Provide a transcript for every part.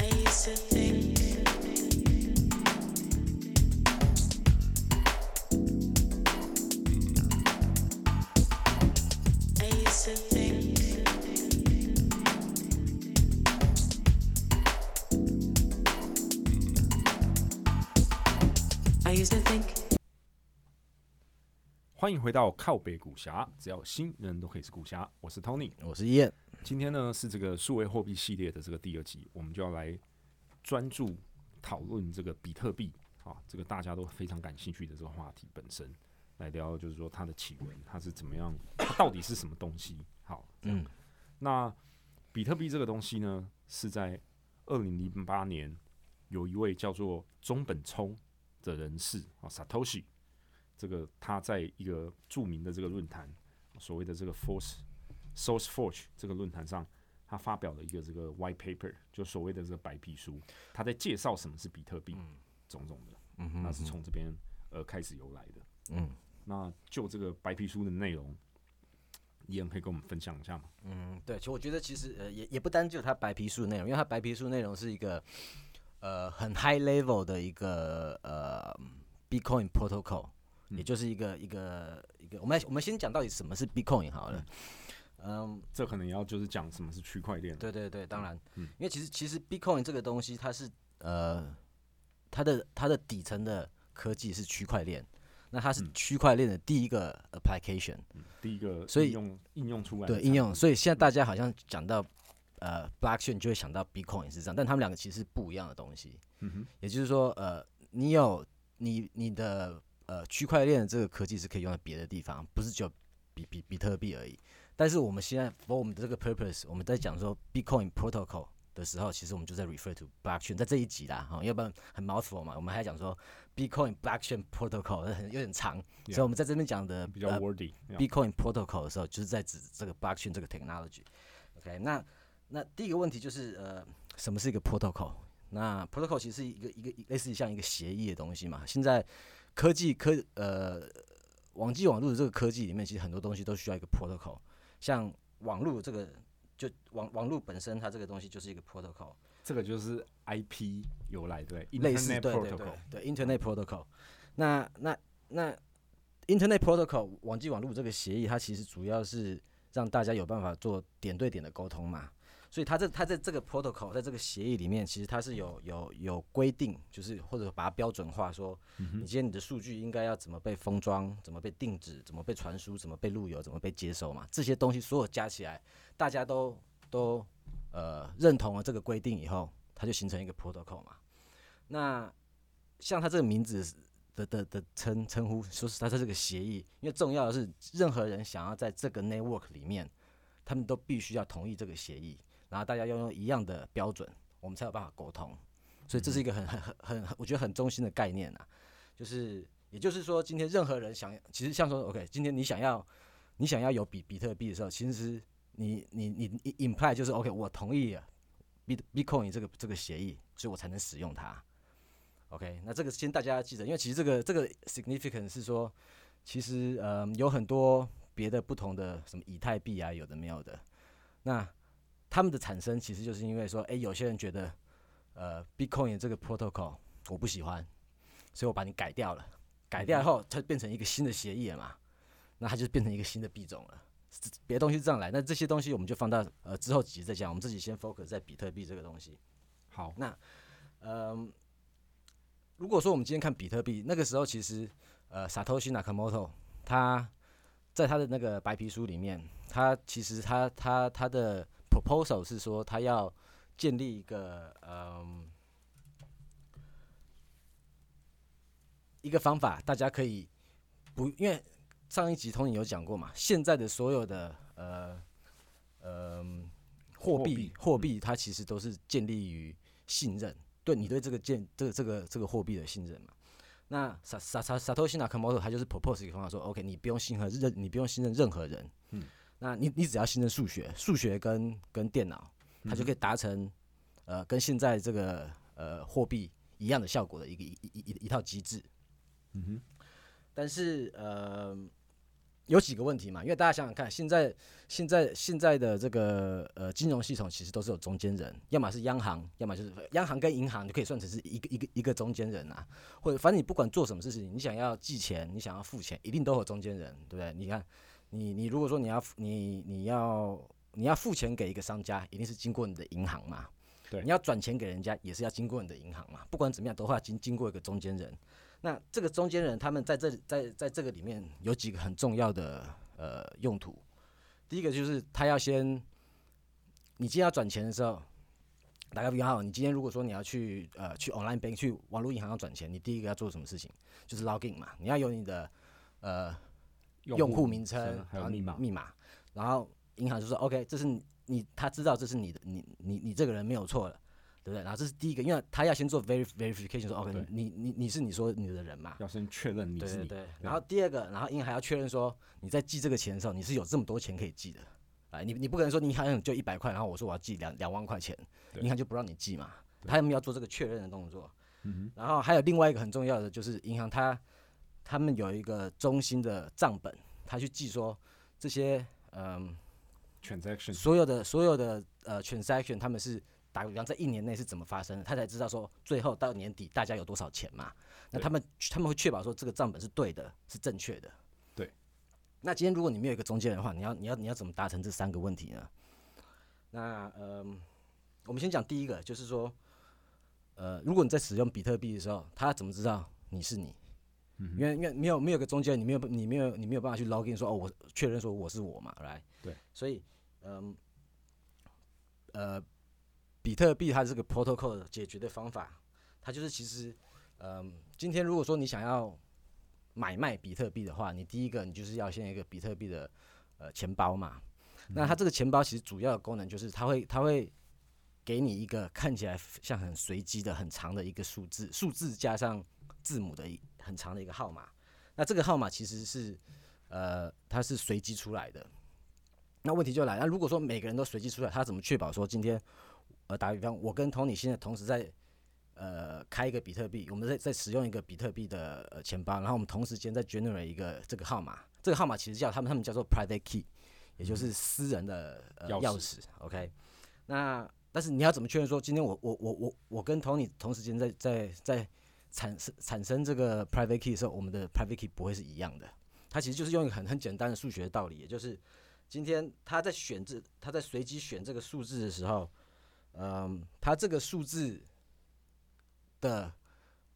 face a thing. 欢迎回到靠北古侠，只要新人都可以是古侠。我是 Tony，我是燕。今天呢是这个数位货币系列的这个第二集，我们就要来专注讨论这个比特币啊，这个大家都非常感兴趣的这个话题本身，来聊就是说它的起源，它是怎么样，它到底是什么东西？好，嗯，那比特币这个东西呢，是在二零零八年有一位叫做中本聪的人士啊，Satoshi。这个他在一个著名的这个论坛，所谓的这个 Force Source Forge 这个论坛上，他发表了一个这个 White Paper，就所谓的这个白皮书，他在介绍什么是比特币，种种的，嗯那是从这边呃开始由来的，嗯，那就这个白皮书的内容，伊恩可以跟我们分享一下吗？嗯，对，其实我觉得其实呃也也不单就他白皮书的内容，因为他白皮书内容是一个呃很 high level 的一个呃 Bitcoin protocol。也就是一个一个一个，我们我们先讲到底什么是 Bitcoin 好了。嗯，这可能要就是讲什么是区块链。对对对，当然，嗯，因为其实其实 Bitcoin 这个东西，它是呃，它的它的底层的科技是区块链，那它是区块链的第一个 application，第一个所以用应用出来对应用，所以现在大家好像讲到呃 blockchain 就会想到 Bitcoin 是这样，但他们两个其实是不一样的东西。嗯哼，也就是说，呃，你有你你的。呃，区块链的这个科技是可以用在别的地方，不是只有比比比特币而已。但是我们现在 for 我们的这个 purpose，我们在讲说 Bitcoin protocol 的时候，其实我们就在 refer to blockchain，在这一集啦，哈，要不然很 mouthful 嘛。我们还讲说 Bitcoin blockchain protocol 很有点长，所以我们在这边讲的比较 wordy Bitcoin protocol 的时候，就是在指这个 blockchain 这个 technology。OK，那那第一个问题就是呃，什么是一个 protocol？那 protocol 其实是一个一个类似于像一个协议的东西嘛。现在科技科呃，网际网络的这个科技里面，其实很多东西都需要一个 protocol。像网络这个，就网网络本身，它这个东西就是一个 protocol。这个就是 IP 由来对，类似对对对对 Internet protocol。那那那 Internet protocol 网际网络这个协议，它其实主要是让大家有办法做点对点的沟通嘛。所以它这它在这个 protocol 在这个协议里面，其实它是有有有规定，就是或者把它标准化，说你今天你的数据应该要怎么被封装，怎么被定制，怎么被传输，怎么被路由，怎么被接收嘛？这些东西所有加起来，大家都都呃认同了这个规定以后，它就形成一个 protocol 嘛。那像它这个名字的的的称称呼，说是它是这个协议，因为重要的是任何人想要在这个 network 里面，他们都必须要同意这个协议。然后大家要用一样的标准，我们才有办法沟通。所以这是一个很很很很，我觉得很中心的概念啊。就是，也就是说，今天任何人想，其实像说，OK，今天你想要，你想要有比比特币的时候，其实你你你你 imply 就是 OK，我同意 B Bitcoin 这个这个协议，所以我才能使用它。OK，那这个先大家要记得，因为其实这个这个 significant 是说，其实呃有很多别的不同的什么以太币啊，有的没有的，那。他们的产生其实就是因为说，哎，有些人觉得，呃，Bitcoin 这个 protocol 我不喜欢，所以我把你改掉了。改掉后，它变成一个新的协议了嘛？那它就变成一个新的币种了。别的东西是这样来，那这些东西我们就放到呃之后几集再讲。我们自己先 focus 在比特币这个东西。好，那嗯，如果说我们今天看比特币，那个时候其实呃，Satoshi Nakamoto 他在他的那个白皮书里面，他其实他他他的 proposal 是说，他要建立一个嗯一个方法，大家可以不因为上一集通你有讲过嘛，现在的所有的呃呃货币货币，它其实都是建立于信任，对你对这个建这个这个这个货币的信任嘛。那萨萨萨萨托西纳卡莫托他就是 propose 一个方法，说 OK，你不用信任任，你不用信任任何人，嗯。那你你只要信任数学，数学跟跟电脑，它就可以达成，呃，跟现在这个呃货币一样的效果的一个一一一一套机制。嗯哼。但是呃，有几个问题嘛，因为大家想想看，现在现在现在的这个呃金融系统其实都是有中间人，要么是央行，要么就是央行跟银行就可以算成是一个一个一个中间人啊，或者反正你不管做什么事情，你想要寄钱，你想要付钱，一定都有中间人，对不对？你看，你你如果说你要你你要你要付钱给一个商家，一定是经过你的银行嘛，对你要转钱给人家也是要经过你的银行嘛，不管怎么样都会要经经过一个中间人。那这个中间人他们在这里在在这个里面有几个很重要的呃用途。第一个就是他要先，你今天要转钱的时候，打个比方，你今天如果说你要去呃去 online bank 去网络银行要转钱，你第一个要做什么事情？就是 login 嘛，你要有你的呃用户名称，还有密码，密码，然后银行就说 OK，这是你你他知道这是你的，你你你这个人没有错了，对不对？然后这是第一个，因为他要先做 verif verification，说 OK，你你你是你说你的人嘛，要先确认你是你，对对对。然后第二个，然后银行还要确认说你在寄这个钱的时候，你是有这么多钱可以寄的。哎，你你不可能说你好像就一百块，然后我说我要寄两两万块钱，银行就不让你寄嘛。对他们要做这个确认的动作。嗯然后还有另外一个很重要的就是银行它他们有一个中心的账本，他去记说这些嗯哼，transaction 所有的所有的呃 transaction 他们是打个比方在一年内是怎么发生的，他才知道说最后到年底大家有多少钱嘛。那他们他们会确保说这个账本是对的，是正确的。对。那今天如果你没有一个中间人的话，你要你要你要怎么达成这三个问题呢？那嗯，我们先讲第一个，就是说，呃，如果你在使用比特币的时候，他怎么知道你是你？嗯因为因为没有没有个中间，你没有你没有你没有办法去 login 说哦，我确认说我是我嘛，来。对。所以嗯呃，比特币它这个 protocol 解决的方法，它就是其实嗯，今天如果说你想要买卖比特币的话，你第一个你就是要先一个比特币的呃钱包嘛。那它这个钱包其实主要的功能就是它会它会给你一个看起来像很随机的很长的一个数字，数字加上字母的一很长的一个号码。那这个号码其实是呃它是随机出来的。那问题就来了，那如果说每个人都随机出来，他怎么确保说今天呃打个比方，我跟 Tony 现在同时在呃开一个比特币，我们在在使用一个比特币的呃钱包，然后我们同时间在 generate 一个这个号码，这个号码其实叫他们他们叫做 private key，也就是私人的呃钥匙钥匙。OK，那但是你要怎么确认说今天我我我我我跟 Tony 同时间在在在产生产生这个 private key 的时候，我们的 private key 不会是一样的。它其实就是用一个很很简单的数学道理，也就是今天他在选这他在随机选这个数字的时候，嗯，他这个数字的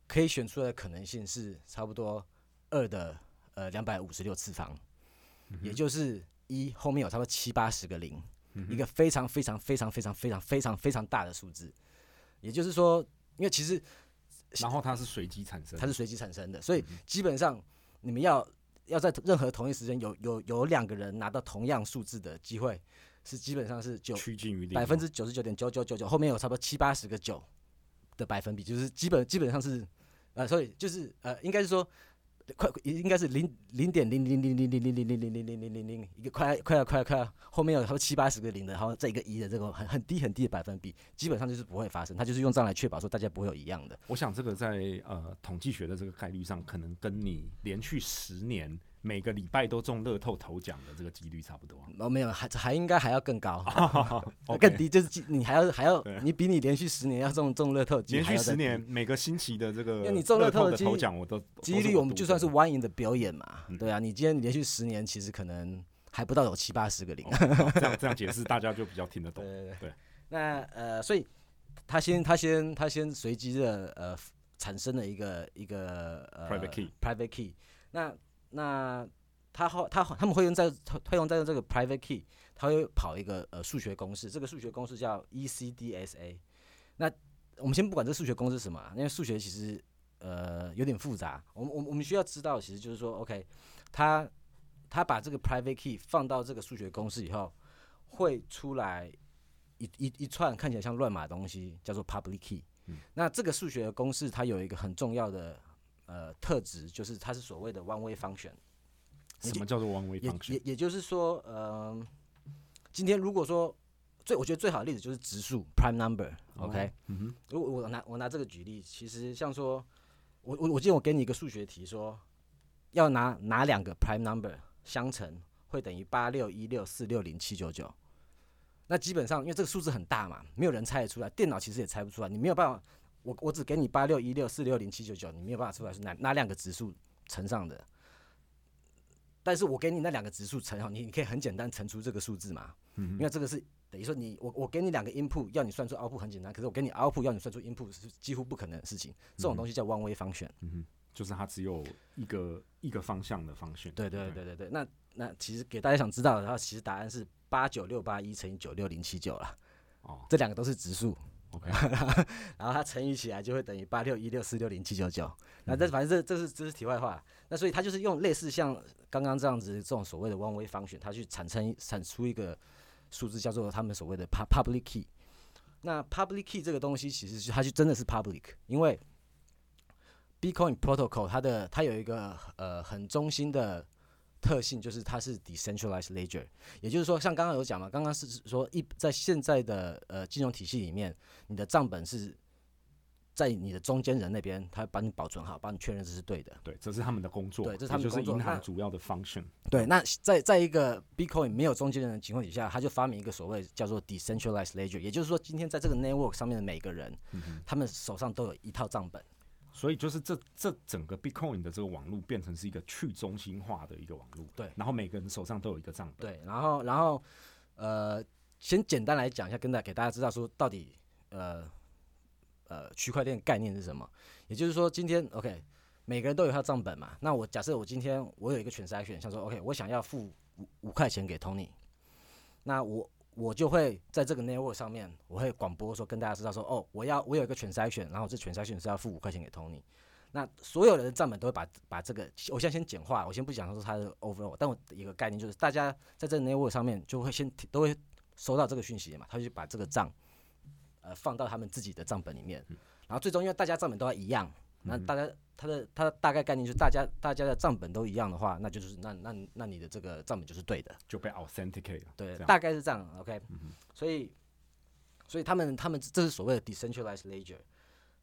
可以选出来的可能性是差不多二的呃两百五十六次方，也就是一后面有差不多七八十个零，一个非常非常非常非常非常非常非常大的数字。也就是说，因为其实然后它是随机产生，它是随机产生的，所以基本上你们要要在任何同一时间有有有两个人拿到同样数字的机会，是基本上是九趋近于零。百分之九十九点九九九九，后面有差不多七八十个九的百分比，就是基本基本上是呃，所以就是呃，应该是说快应该是零零点零零零零零零零零零零零零零零一个快快要快要快要后面有差不多七八十个零的，然后再一个一的这个很很低很低的百分比，基本上就是不会发生，它就是用这样来确保说大家不会有一样的。我想这个在呃统计学的这个概率上，可能跟你连续十年每个礼拜都中乐透头奖的这个几率差不多。哦，没有，还还应该还要更高 更低，就是你还要还要你比你连续十年要中中乐透连续十年，每个星期的这个因为你中乐透透的头奖，我都几率，我们就算是我 one in 的表演嘛，嗯对啊，你今天连续十年，其实可能还不到有七八十个零。这样这样解释，大家就比较听得懂。对对对。那呃，所以他先他先他先随机的呃产生了一个一个呃 Private key private key。那那他后他他们会用在会用在用这个 private key，他会跑一个呃数学公式，这个数学公式叫 E ECDSA。那我们先不管这数学公式是什么啊，因为数学其实呃有点复杂。我们我们我们需要知道，其实就是说，OK，他他把这个 private key 放到这个数学公式以后，会出来一一一串看起来像乱码的东西，叫做 public key。嗯那这个数学公式它有一个很重要的呃特质，就是它是所谓的 one way function。什么叫做 one way 也 function？也也就是说，呃，今天如果说最我觉得最好的例子就是质数 prime number，OK，、嗯哼，如果我拿我拿这个举例，其实像说，我我我记得我给你一个数学题说，要拿哪两个 prime number 相乘会等于八六一六四六零七九九。那基本上，因为这个数字很大嘛，没有人猜得出来，电脑其实也猜不出来。你没有办法，我我只给你八六一六四六零七九九，你没有办法出来是哪哪两个指数乘上的。但是我给你那两个指数乘好，你你可以很简单乘出这个数字嘛。嗯。因为这个是等于说你我我给你两个 input 要你算出 output 很简单，可是我给你 output 要你算出 input 是几乎不可能的事情。这种东西叫 one way function。嗯哼。就是它只有一个一个方向的方向。对对对对对。那那其实给大家想知道的，然后其实答案是。八九六八一乘以九六零七九了，哦，这两个都是质数，OK，然后它乘以起来就会等于八六一六四六零七九九。那这反正这这是这是题外话。那所以它就是用类似像刚刚这样子这种所谓的 one way function，它去产生产出一个数字叫做他们所谓的 public key。那 public key 这个东西其实是它就真的是 public，因为 Bitcoin protocol 它的它有一个呃很中心的。特性就是它是 decentralized ledger，也就是说，像刚刚有讲嘛，刚刚是说一在现在的呃金融体系里面，你的账本是在你的中间人那边，他帮你保存好，帮你确认这是对的。对，这是他们的工作。对，这是他们就是银行主要的 function。对，那在在一个 Bitcoin 没有中间人的情况底下，他就发明一个所谓叫做 decentralized ledger，也就是说，今天在这个 network 上面的每个人，他们手上都有一套账本。所以就是这这整个 Bitcoin 的这个网络变成是一个去中心化的一个网络，对。然后每个人手上都有一个账本，对。然后然后呃，先简单来讲一下，跟大给大家知道说到底呃呃区块链概念是什么。也就是说，今天 OK，每个人都有他账本嘛。那我假设我今天我有一个全筛选，像说 OK，我想要付五五块钱给 Tony，那我。我就会在这个 network 上面，我会广播说跟大家知道说，哦，我要我有一个全筛选，然后这全筛选是要付五块钱给 Tony。那所有人的账本都会把把这个，我现在先简化，我先不讲说它的 overall，但我一个概念就是，大家在这个 network 上面就会先都会收到这个讯息嘛，他就把这个账呃放到他们自己的账本里面，然后最终因为大家账本都要一样。那大家他的他的大概概念就是大家大家的账本都一样的话，那就是那那那你的这个账本就是对的，就被 authenticate 了。对，大概是这样。OK，所以所以他们他们这是所谓的 decentralized ledger。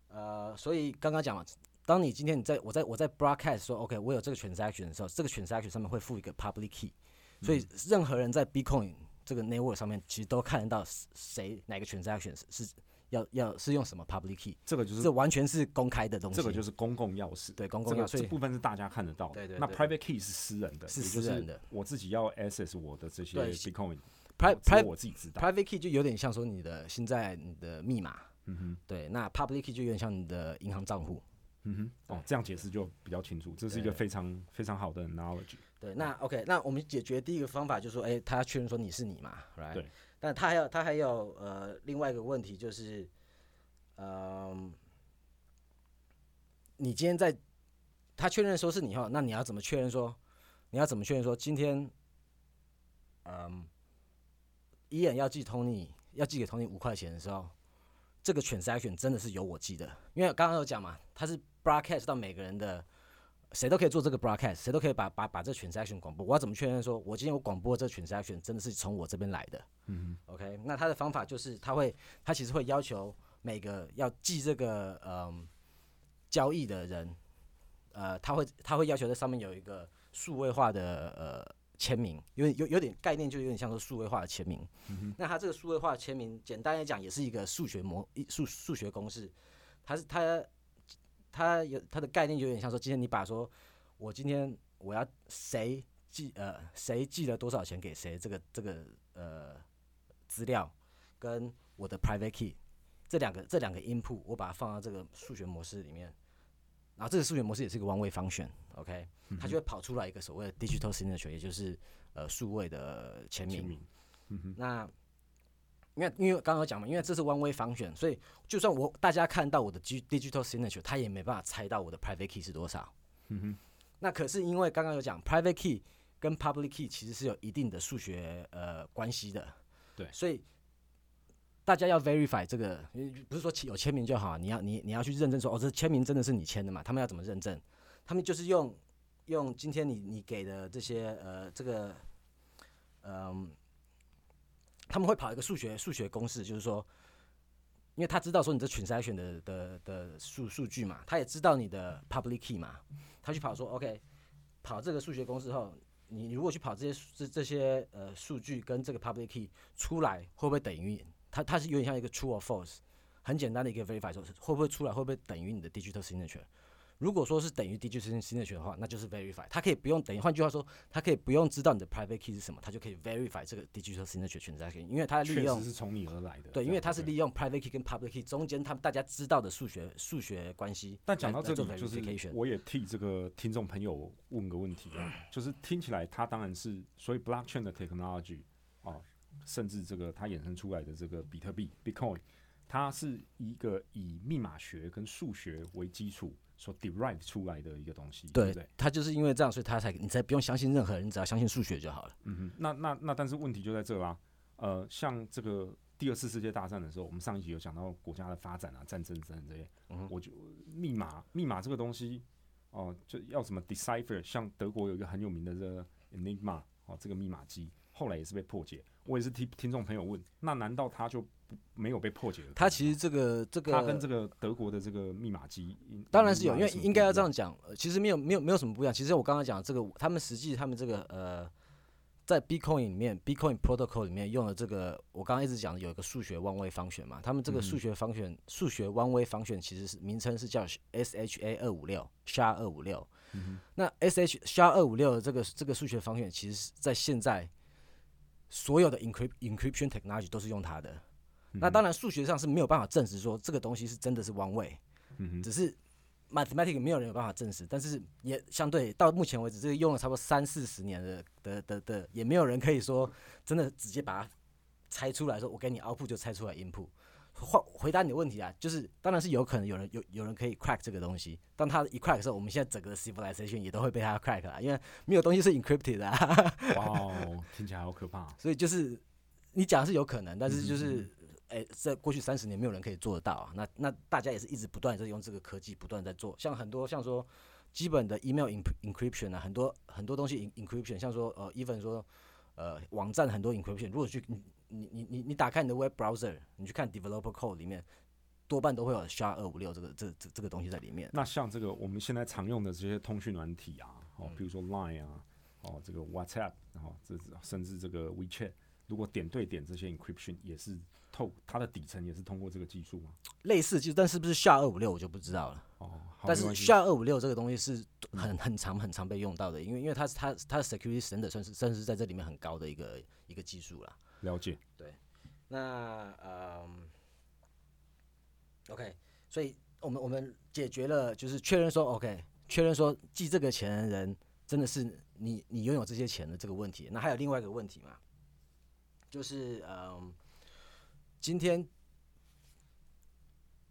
呃，所以刚刚讲了，当你今天你在我在我在 broadcast 说 OK 我有这个 transaction 的时候，这个 transaction 上面会附一个 public key，所以任何人在 Bitcoin 这个 network 上面其实都看得到谁哪个 transaction 是。要要是用什么 public key？这个就是这完全是公开的东西。这个就是公共钥匙。对，公共钥匙这部分是大家看得到。对对。那 private key 是私人的，是私人的。我自己要 access 我的这些 Bitcoin。private 我自己知道。private key 就有点像说你的现在你的密码。嗯哼。对，那 public key 就有点像你的银行账户。嗯哼。哦，这样解释就比较清楚。这是一个非常非常好的 knowledge。对，那 OK，那我们解决第一个方法就是说，哎，他确认说你是你嘛，right？对。但他还有他还有呃另外一个问题就是。嗯，你今天在他确认说是你后，那你要怎么确认说？你要怎么确认说今天，嗯，伊人要寄 Tony，要寄给 Tony 五块钱的时候，这个 transaction 真的是由我寄的？因为刚刚有讲嘛，他是 broadcast 到每个人的，谁都可以做这个 broadcast，谁都可以把把把这 transaction 广播。我要怎么确认说我今天我广播这 transaction 真的是从我这边来的？嗯，OK，那他的方法就是他会，他其实会要求。每个要记这个嗯交易的人，呃，他会他会要求在上面有一个数位化的呃签名，有点有有点概念，就有点像说数位化的签名。那他这个数位化签名，简单来讲，也是一个数学模一数数学公式。它是它它有它的概念，有点像说，今天你把说，我今天我要谁寄呃谁寄了多少钱给谁，这个这个呃资料跟我的 private key。这两个这两个 input 我把它放到这个数学模式里面，然后这个数学模式也是一个 one way function，OK，它就会跑出来一个所谓的 digital signature，也就是呃数位的签名。那因为因为刚刚讲嘛，因为这是 one way function，所以就算我大家看到我的 digital signature，他也没办法猜到我的 private key 是多少。嗯哼那可是因为刚刚有讲 private key 跟 public key 其实是有一定的数学呃关系的。对，所以。大家要 verify 这个，不是说有签名就好，你要你你要去认证说，哦，这签名真的是你签的嘛？他们要怎么认证？他们就是用用今天你你给的这些呃这个，嗯，他们会跑一个数学数学公式，就是说，因为他知道说你这群筛选的的的数数据嘛，他也知道你的 public key 嘛，他去跑说 OK，跑这个数学公式后，你如果去跑这些这这些呃数据跟这个 public key 出来，会不会等于它它是有点像一个 true or false，很简单的一个 verify，说会不会出来会不会等于你的 digital signature？如果说是等于 digital signature 的话，那就是 verify。它可以不用等于，换句话说，它可以不用知道你的 private key 是什么，它就可以 verify 这个 digital signature 存在。因为它利用是从你而来的。对，因为它是利用 private key 跟 public key 中间他们大家知道的数学数学关系。但讲到这个，就是我也替这个听众朋友问个问题啊，就是听起来它当然是所以 blockchain 的 technology 啊，甚至这个它衍生出来的这个比特币 Bitcoin，它是一个以密码学跟数学为基础。所 derive 出来的一个东西，对对？它就是因为这样，所以它才你才不用相信任何人，你只要相信数学就好了。嗯哼，那那那，但是问题就在这啦。呃，像这个第二次世界大战的时候，我们上一集有讲到国家的发展啊，战争等这些。嗯我就密码密码这个东西，哦，就要什么 decipher？像德国有一个很有名的这个 Enigma 哦，这个密码机后来也是被破解。我也是听听众朋友问，那难道他就？没有被破解。它其实这个这个，它跟这个德国的这个密码机，当然是有，因为应该要这样讲。其实没有没有没有什么不一样。其实我刚刚讲这个，他们实际他们这个呃，在 Bitcoin 里面，Bitcoin Protocol 里面用的这个，我刚刚一直讲的有一个数学弯位方选嘛。他们这个数学方选数学弯位方选其实是名称是叫 SHA 二五六，SHA 二五六。那 SH SHA 二五六的这个这个数学方选，其实是在现在所有的 encrypt encryption technology 都是用它的。那当然，数学上是没有办法证实说这个东西是真的是 one way，只是 mathematics 没有人有办法证实，但是也相对到目前为止，这个用了差不多三四十年的的的的，也没有人可以说真的直接把它猜出来说，我给你 output 就猜出来 input。回回答你的问题啊，就是当然是有可能有人有有人可以 crack 这个东西，当他一 crack 的时候，我们现在整个 civilization 也都会被他 crack 啊，因为没有东西是 encrypted 的。哇哦，听起来好可怕。所以就是你讲是有可能，但是就是。哎，在过去三十年，没有人可以做得到啊。那那大家也是一直不断在用这个科技，不断在做。像很多像说基本的 email encryption 啊，很多很多东西 encryption，像说呃，even 说呃网站很多 encryption，如果去你你你你你打开你的 web browser，你去看 developer code 里面，多半都会有 SHA 二五六这个这这这个东西在里面。那像这个我们现在常用的这些通讯软体啊，哦，比如说 Line 啊，哦，这个 WhatsApp，然后这甚至这个 WeChat，如果点对点这些 encryption 也是。透它的底层也是通过这个技术吗？类似就，但是不是下二五六我就不知道了。哦，但是下二五六这个东西是很很长很长被用到的，因为因为它是它它的 security standard 算是算是在这里面很高的一个一个技术了。了解。对，那嗯，OK，所以我们我们解决了，就是确认说 OK，确认说寄这个钱的人真的是你你拥有这些钱的这个问题。那还有另外一个问题嘛，就是嗯。今天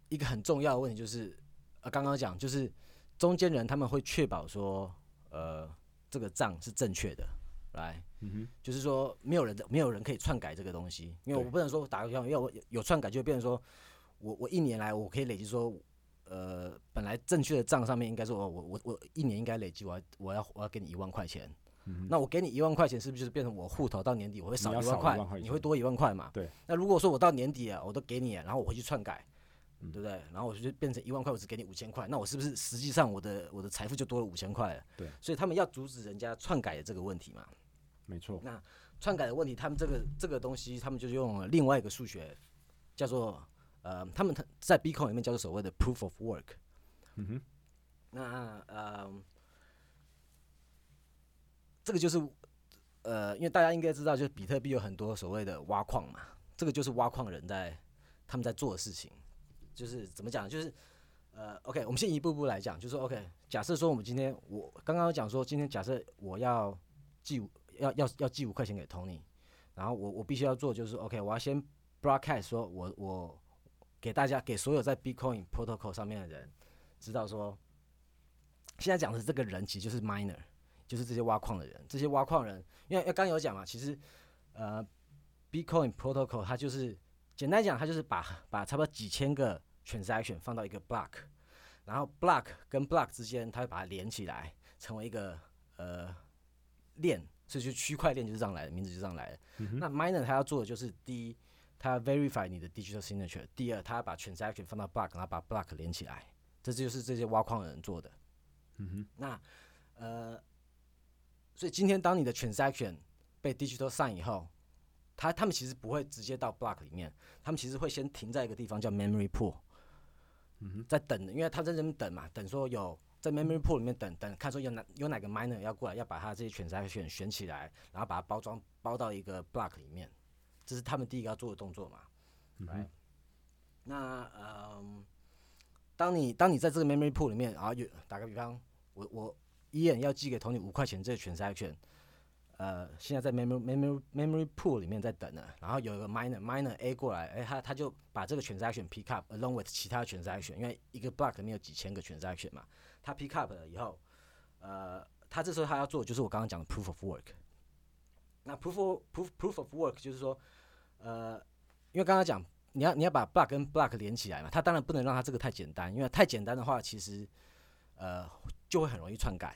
一个很重要的问题就是，呃，刚刚讲就是中间人他们会确保说，呃，这个账是正确的，来，嗯哼，就是说没有人的没有人可以篡改这个东西，因为我不能说打个比方，因为我有篡改就变成说我我一年来我可以累积说，呃，本来正确的账上面应该说我我我我一年应该累积我要我要我要给你一万块钱。那我给你一万块钱，是不是就是变成我户头到年底我会少一万块，你会多一万块嘛？对。那如果说我到年底啊，我都给你，然后我回去篡改，对不对？然后我就变成一万块，我只给你五千块，那我是不是实际上我的我的财富就多了五千块了？对。所以他们要阻止人家篡改的这个问题嘛？没错。那篡改的问题，他们这个这个东西，他们就用了另外一个数学，叫做呃，他们在 B 控里面叫做所谓的 proof of work。嗯哼。那呃，这个就是。呃，因为大家应该知道，就是比特币有很多所谓的挖矿嘛，这个就是挖矿人在他们在做的事情，就是怎么讲，就是呃，OK，我们先一步步来讲，就是 OK，假设说我们今天我刚刚讲说，今天假设我要寄五要要要寄五块钱给 Tony，然后我我必须要做就是 OK，我要先 broadcast 说我我给大家给所有在 Bitcoin protocol 上面的人知道说，现在讲的这个人其实就是 miner。就是这些挖矿的人，这些挖矿人，因为刚有讲嘛，其实，呃，Bitcoin Protocol 它就是简单讲，它就是把把差不多几千个 transaction 放到一个 block，然后 block 跟 block 之间，它会把它连起来，成为一个呃链，所以就区块链就是这样来的，名字就这样来的。那 miner 它要做的就是第一，它要 verify 你的 digital signature；第二，它要把 transaction 放到 block，然后把 block 连起来，这就是这些挖矿的人做的。嗯哼，那呃。所以今天当你的 transaction 被 digital sign 以后，他他们其实不会直接到 block 里面，他们其实会先停在一个地方叫 memory pool，嗯在等，因为他在这边等嘛，等说有在 memory pool 里面等等，看说有哪有哪个 miner 要过来，要把他这些 transaction 选起来，然后把它包装包到一个 block 里面，这是他们第一个要做的动作嘛。嗯 right？那嗯，当你当你在这个 memory pool 里面，然后有打个比方，我我一眼要寄给 Tony 五块钱这个 transaction，呃，现在在 memory memory memory pool 里面在等呢，然后有一个 miner miner A 过来，哎，他他就把这个 transaction pick up along with 其他 transaction，因为一个 block 里面有几千个 transaction 嘛，他 pick up 了以后，呃，他这时候他要做就是我刚刚讲的 proof of work。那 proof of proof proof of work 就是说，呃，因为刚刚讲你要你要把 block 跟 block 连起来嘛，他当然不能让它这个太简单，因为太简单的话，其实呃就会很容易篡改。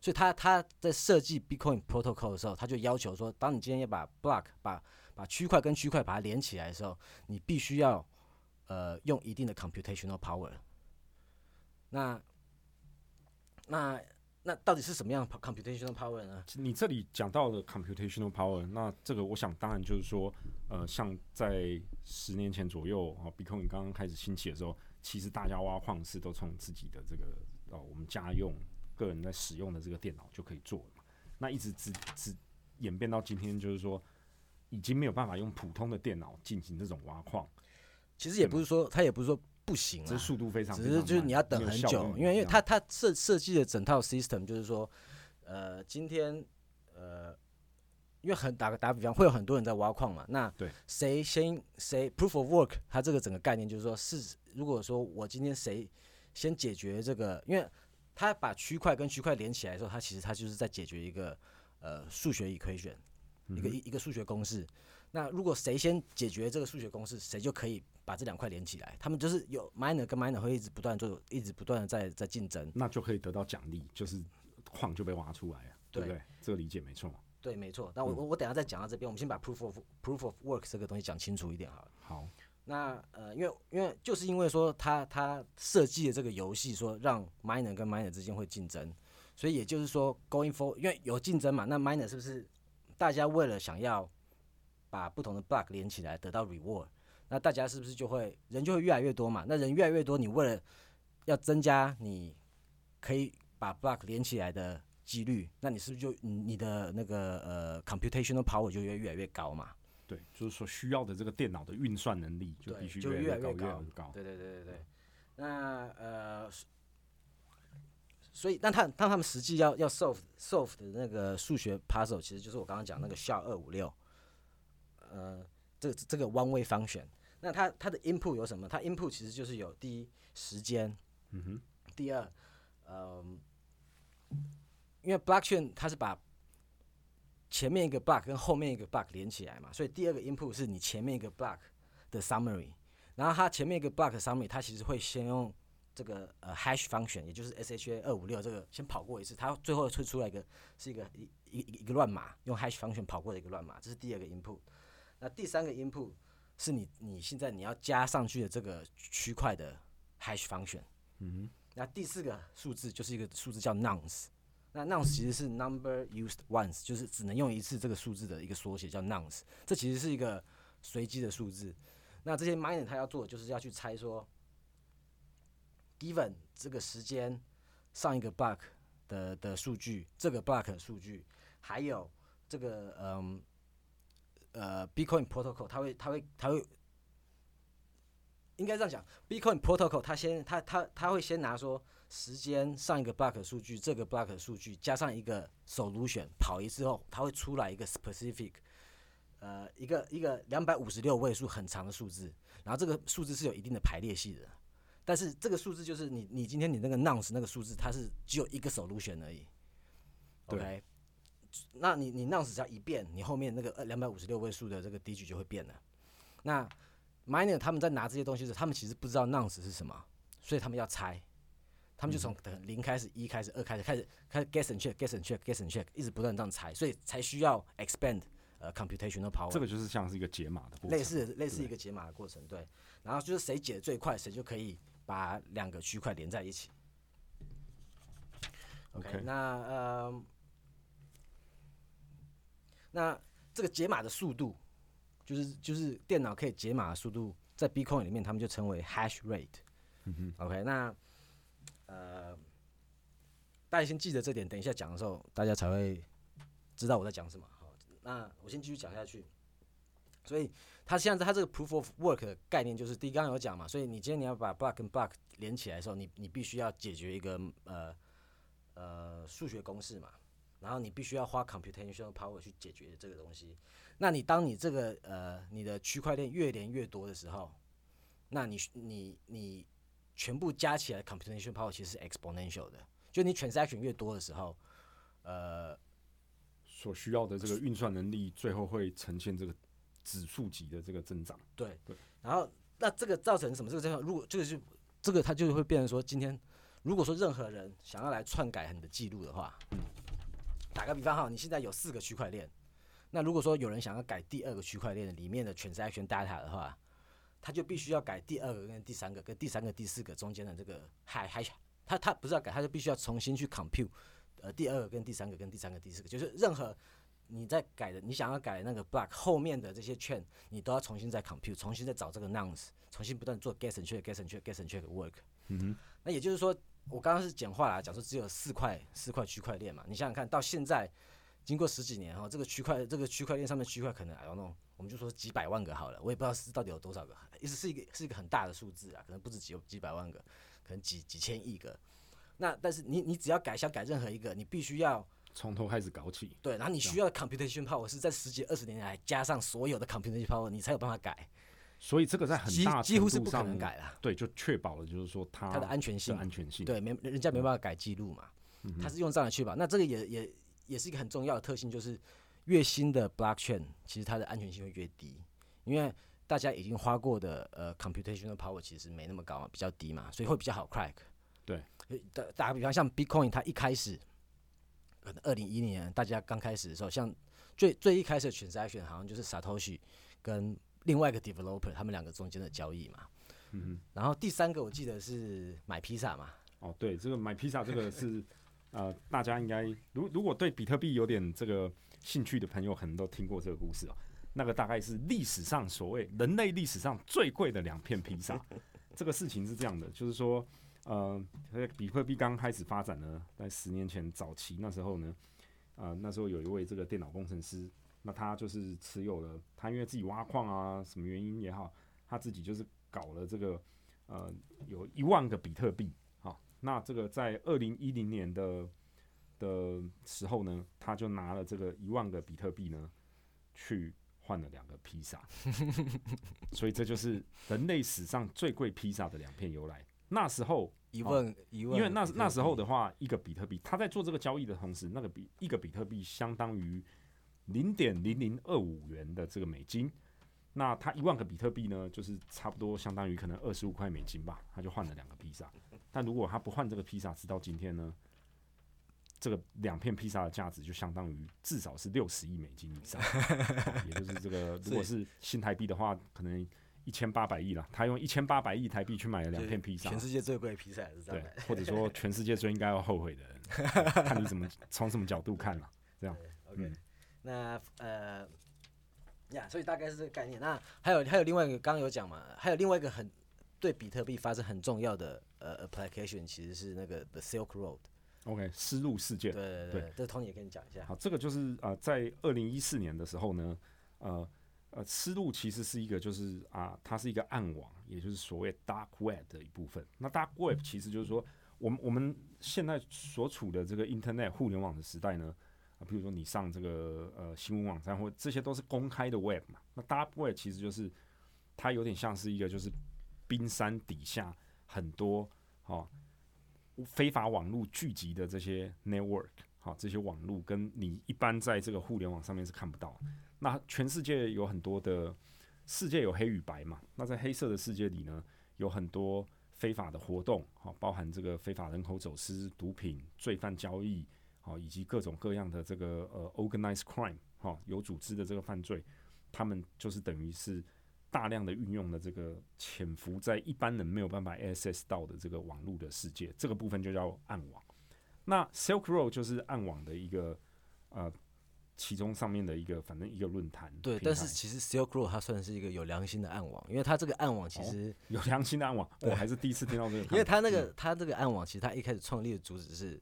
所以他他在设计 Bitcoin protocol 的时候，他就要求说，当你今天要把 block 把把区块跟区块把它连起来的时候，你必须要呃用一定的 computational power。那那那到底是什么样的 computational power 呢？你这里讲到的 computational power，那这个我想当然就是说，呃，像在十年前左右啊，Bitcoin 刚刚开始兴起的时候，其实大家挖矿是都从自己的这个呃我们家用个人在使用的这个电脑就可以做了嘛。那一直只只演变到今天，就是说已经没有办法用普通的电脑进行这种挖矿，其实也不是说，他也不是说不行啊，这速度非常只是就是你要等很久，因为因为它它设设计的整套 system 就是说，呃，今天呃，因为很打个打比方，会有很多人在挖矿嘛，那对谁先谁 proof of work，它这个整个概念就是说，是如果说我今天谁先解决这个，因为它把区块跟区块连起来的时候，它其实它就是在解决一个呃数学 equation，一个一一个数学公式。那如果谁先解决这个数学公式，谁就可以把这两块连起来。他们就是有 miner 跟 miner 会一直不断做，一直不断的在在竞争。那就可以得到奖励，就是矿就被挖出来了，对不对对？这个理解没错。对，没错。那我我我等下再讲到这边，我们先把 proof of proof of work 这个东西讲清楚一点好了。好，那呃，因为因为就是因为说他他设计的这个游戏，说让 miner 跟 miner 之间会竞争，所以也就是说 going for，因为有竞争嘛，那 miner 是不是大家为了想要把不同的 block 连起来得到 reward，那大家是不是就会人就会越来越多嘛？那人越来越多，你为了要增加你可以把 block 连起来的几率，那你是不是就你的那个呃 computational power 就越越来越高嘛？对，就是说需要的这个电脑的运算能力就必须越来，越高越来越高。对对对对对。那呃，所以但他那他们实际要要 solve solve 的那个数学 puzzle，其实就是我刚刚讲那个 SHA 二五六，呃，这个这个 one way function。那它它的 input 有什么？它 input 其实就是有第一时间，嗯哼，第二，嗯，因为 blockchain 它是把前面一个 block 跟后面一个 block 连起来嘛，所以第二个 input 是你前面一个 block 的 summary，然后它前面一个 block 的 summary，它其实会先用这个呃 hash function，也就是 SHA 二五六这个先跑过一次，它最后会出来一个是一个一一一一个乱码，用 hash function 跑过的一个乱码，这是第二个 input。那第三个 input 是你你现在你要加上去的这个区块的 hash function。嗯那第四个数字就是一个数字叫 nonce，那 nonce 其实是 number used once，就是只能用一次这个数字的一个缩写叫 nonce。这其实是一个随机的数字。那这些 miner 他要做的就是要去猜说，given 这个时间上一个 block 的的数据，这个 block 的数据，还有这个嗯呃 Bitcoin protocol，它会它会它会应该这样讲，Bitcoin protocol 它先它它它会先拿说时间上一个 block 数据，这个 block 数据加上一个 solution 跑一次后，它会出来一个 specific，呃，一个一个两百五十六位数很长的数字，然后这个数字是有一定的排列系的，但是这个数字就是你你今天你那个 nonce 那个数字，它是只有一个 solution 而已。对，OK，那你你 nonce 只要一变，你后面那个两百五十六位数的这个 digit 就会变了，那 miner 他们在拿这些东西的时候，他们其实不知道 nonce 是什么，所以他们要猜，他们就从等零开始、一开始、二开始，开始开始 guess and check、guess and check、guess and check，一直不断这样猜，所以才需要 expand 呃 computational power。这个就是像是一个解码的过程，类似类似一个解码的过程，对。然后就是谁解的最快，谁就可以把两个区块连在一起。OK，, 那呃，那这个解码的速度，就是就是电脑可以解码的速度，在 Bitcoin 里面他们就称为 hash rate。嗯哼，OK，那呃，大家先记得这点，等一下讲的时候，大家才会知道我在讲什么。好，那我先继续讲下去。所以它现在它这个 proof of work 的概念就是，第一刚刚有讲嘛，所以你今天你要把 block 跟 block 连起来的时候，你你必须要解决一个呃呃数学公式嘛，然后你必须要花 computational power 去解决这个东西。那你当你这个呃你的区块链越连越多的时候，那你你你全部加起来 computational power 其实是 exponential 的，就你 transaction 越多的时候，呃，所需要的这个运算能力，最后会呈现这个指数级的这个增长。对对，然后那这个造成什么？这个这样，如果这个是这个它就会变成说，今天如果说任何人想要来篡改你的记录的话，打个比方哈，你现在有四个区块链，那如果说有人想要改第二个区块链里面的 transaction data 的话，他就必须要改第二个跟第三个跟第三个第四个中间的这个还还他他不是要改，他就必须要重新去 compute 呃第二个跟第三个跟第三个第四个，就是任何你在改的你想要改那个 block 后面的这些券，你都要重新再 compute，重新再找这个 nonce，重新不断做 guess and check guess and check guess and check work。嗯哼，那也就是说，我刚刚是简化了，讲说只有四块四块区块链嘛，你想想看到现在经过十几年哈，这个区块这个区块链上面区块可能 I don't know，我们就说几百万个好了，我也不知道是到底有多少个，意思是一个是一个很大的数字啊，可能不止几几百万个，可能几几千亿个。那但是你你只要改想改任何一个，你必须要从头开始搞起。对，然后你需要的 computation power 是在十几二十年来加上所有的 computation power，你才有办法改，所以这个在很几大几乎是不可能改了。对，就确保了就是说它它的安全性安全性。对，没人家没办法改记录嘛，它是用这样来确保。那这个也也也是一个很重要的特性，就是越新的 blockchain 其实它的安全性会越低，因为大家已经花过的呃 computational power 其实没那么高嘛，比较低嘛，所以会比较好 crack。对，打打个比方，像 Bitcoin 它一开始可能二零一零年大家刚开始的时候，像最最一开始的 transaction 好像就是 Satoshi 跟另外一个 developer 他们两个中间的交易嘛。嗯哼。然后第三个我记得是买披萨嘛，哦，对，这个买披萨这个是 呃，大家应该如如果对比特币有点这个兴趣的朋友，可能都听过这个故事哦。那个大概是历史上所谓人类历史上最贵的两片披萨。这个事情是这样的，就是说，呃，比特币刚开始发展呢，在十年前早期那时候呢，呃，那时候有一位这个电脑工程师，那他就是持有了，他因为自己挖矿啊，什么原因也好，他自己就是搞了这个呃有一万个比特币。好，那这个在二零一零年的的时候呢，他就拿了这个一万个比特币呢，去换了两个披萨，所以这就是人类史上最贵披萨的两片由来。那时候一万、一万，因为那那时候的话，一个比特币，他在做这个交易的同时，那个比一个比特币相当于零点零零二五元的这个美金。那他一万个比特币呢，就是差不多相当于可能二十五块美金吧，他就换了两个披萨。但如果他不换这个披萨，直到今天呢，这个两片披萨的价值就相当于至少是六十亿美金以上，好 也就是这个如果是新台币的话，可能一千八百亿了。他用一千八百亿台币去买了两片披萨，全世界最贵的披萨也是这对或者说全世界最应该要后悔的人，看你怎么从什么角度看了。这样，OK，、嗯那呃呀，所以大概是这个概念。那还有还有另外一个，刚刚有讲嘛，还有另外一个很对比特币发生很重要的呃 application，其实是那个 the Silk Road。OK，丝路事件对。对对对，这 Tony 也跟你讲一下。好，这个就是呃，在二零一四年的时候呢，呃呃，丝路其实是一个就是啊、它是一个暗网，也就是所谓 dark web 的一部分。那 dark web 其实就是说，我们我们现在所处的这个 Internet 互联网的时代呢，啊，比如说你上这个呃新闻网站或这些都是公开的 web 嘛。那 dark web 其实就是它有点像是一个就是冰山底下很多哦非法网络聚集的这些 network。好，这些网络跟你一般在这个互联网上面是看不到。那全世界有很多的世界有黑与白嘛？那在黑色的世界里呢，有很多非法的活动，好，包含这个非法人口走私、毒品、罪犯交易，好，以及各种各样的这个呃 organized crime，好，有组织的这个犯罪，他们就是等于是大量的运用了这个潜伏在一般人没有办法 access 到的这个网络的世界，这个部分就叫暗网。那 Silk Road 就是暗网的一个呃其中上面的一个，反正一个论坛。对，但是其实 Silk Road 它算是一个有良心的暗网，因为它这个暗网其实有良心的暗网，我还是第一次听到这个。因为它那个它这个暗网，其实它一开始创立的主旨是，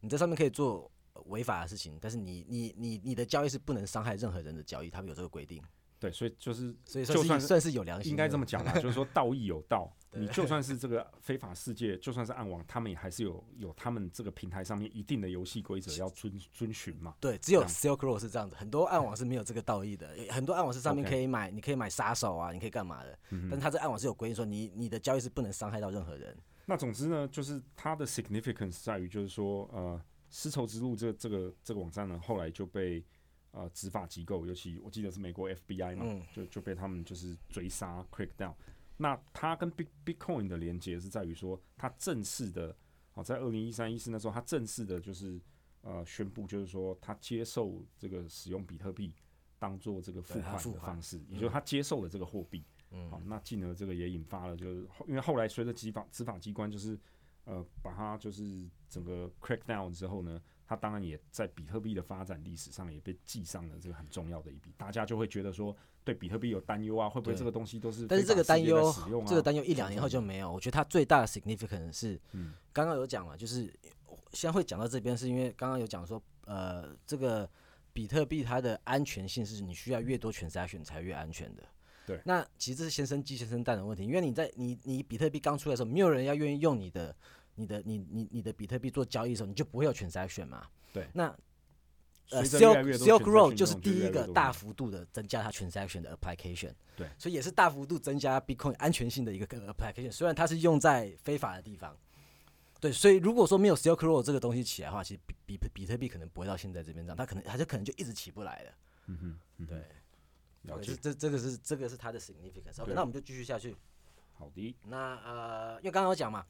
你在上面可以做违法的事情，但是你你你你的交易是不能伤害任何人的交易，他们有这个规定。对，所以就是所以就算算是有良心，应该这么讲吧，就是说道义有道。你就算是这个非法世界，就算是暗网，他们也还是有有他们这个平台上面一定的游戏规则要遵遵循嘛。对，只有 Silk Road 是这样子，很多暗网是没有这个道义的。很多暗网是上面可以买，你可以买杀手啊，你可以干嘛的？但是它这暗网是有规定说，你你的交易是不能伤害到任何人。那总之呢，就是它的 significance 在于，就是说，呃，丝绸之路这这个这个网站呢，后来就被呃执法机构，尤其我记得是美国 FBI 嘛，就就被他们就是追杀 crack down。那它跟 Bit Bitcoin 的连接是在于说，它正式的，好在二零一三一四那时候，它正式的就是呃宣布，就是说它接受这个使用比特币当做这个付款的方式，也就是它接受了这个货币。嗯，好，那进而这个也引发了，就是因为后来随着执法执法机关就是呃把它就是整个 crack down 之后呢。它当然也在比特币的发展历史上也被记上了这个很重要的一笔，大家就会觉得说对比特币有担忧啊，会不会这个东西都是？但是这个担忧，这个担忧一两年后就没有。我觉得它最大的 significance 是，刚刚有讲了，就是先会讲到这边，是因为刚刚有讲说，呃，这个比特币它的安全性是你需要越多全筛选才越安全的。对。那其实这是先生鸡先生蛋的问题，因为你在你你比特币刚出来的时候，没有人要愿意用你的。你的你你你的比特币做交易的时候，你就不会有全筛选嘛？对。那呃，Silk Silk Road 就是第一个大幅度的增加它 transaction 的 application。对。所以也是大幅度增加 Bitcoin 安全性的一个 application。虽然它是用在非法的地方。对。所以如果说没有 Silk Road 这个东西起来的话，其实比比比特币可能不会到现在这边这样，它可能它就可能就一直起不来了。嗯哼。对。了解。这这个是这个是它的 significance。OK，那我们就继续下去。好的。那呃，因为刚刚我讲嘛。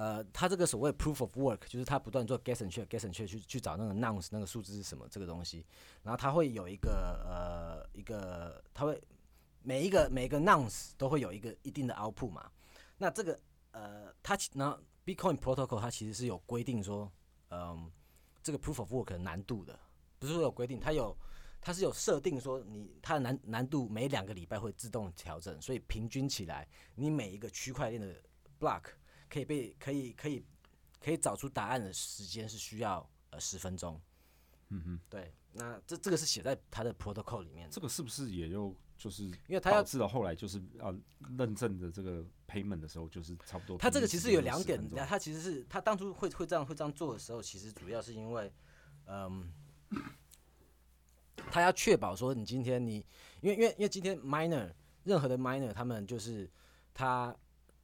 呃，他这个所谓 proof of work，就是他不断做 guess and check，guess and check 去去找那个 nouns 那个数字是什么这个东西，然后他会有一个呃一个，他会每一个每一个 nouns 都会有一个一定的 output 嘛。那这个呃，它那 Bitcoin protocol 它其实是有规定说，嗯，这个 proof of work 的难度的，不是说有规定，它有它是有设定说你它的难难度每两个礼拜会自动调整，所以平均起来，你每一个区块链的 block。可以被可以可以可以找出答案的时间是需要呃十分钟，嗯哼，对，那这这个是写在他的 protocol 里面。这个是不是也就就是因为他要知道后来就是啊认证的这个 payment 的时候就是差不多。他这个其实有两点，他其实是他当初会会这样会这样做的时候，其实主要是因为嗯，他要确保说你今天你因为因为因为今天 miner 任何的 miner 他们就是他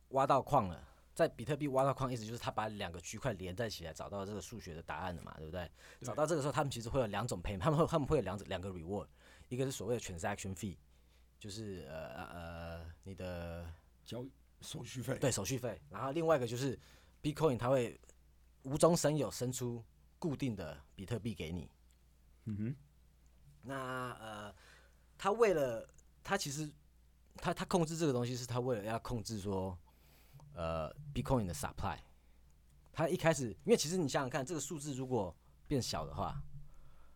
挖到矿了。在比特币挖到矿，意思就是他把两个区块连在起来，找到这个数学的答案了嘛，对不对？找到这个时候，他们其实会有两种 pay，他们会他们会有两两个 reward，一个是所谓的 transaction fee，就是呃呃你的交易手续费，对手续费。然后另外一个就是 Bitcoin，它会无中生有生出固定的比特币给你。嗯哼。那呃，他为了他其实他他控制这个东西，是他为了要控制说。呃，Bitcoin 的 supply，它一开始，因为其实你想想看，这个数字如果变小的话，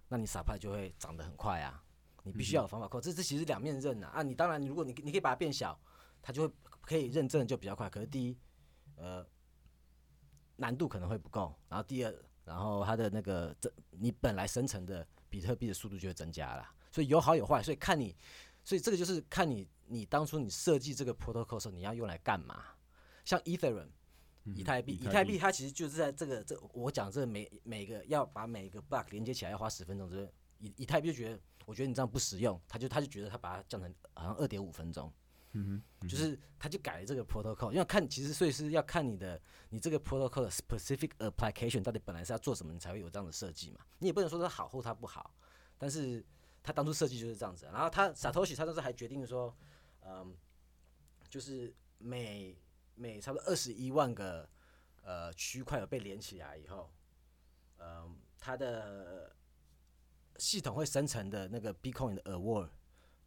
那你 supply 就会涨得很快啊。你必须要有方法控制，这这其实两面刃啊。啊，你当然，如果你你可以把它变小，它就会可以认证就比较快。可是第一，呃，难度可能会不够。然后第二，然后它的那个这你本来生成的比特币的速度就会增加了。所以有好有坏，所以看你，所以这个就是看你你当初你设计这个 protocol 时候你要用来干嘛。像 Ethereum，以太币，以太币。它其实就是在这个这我讲这每每个要把每个 block 连接起来要花十分钟，这个以以太币就觉得，我觉得你这样不实用，他就他就觉得他把它降成好像二点五分钟，嗯哼，就是他就改了这个 protocol，因为看其实所以是要看你的你这个 protocol 的 specific application 到底本来是要做什么，你才会有这样的设计嘛，你也不能说它好或它不好，但是他当初设计就是这样子，然后他 Satoshi 他当时还决定说，嗯，就是每每差不多二十一万个呃区块有被连起来以后，嗯，它的系统会生成的那个 Bitcoin 的 award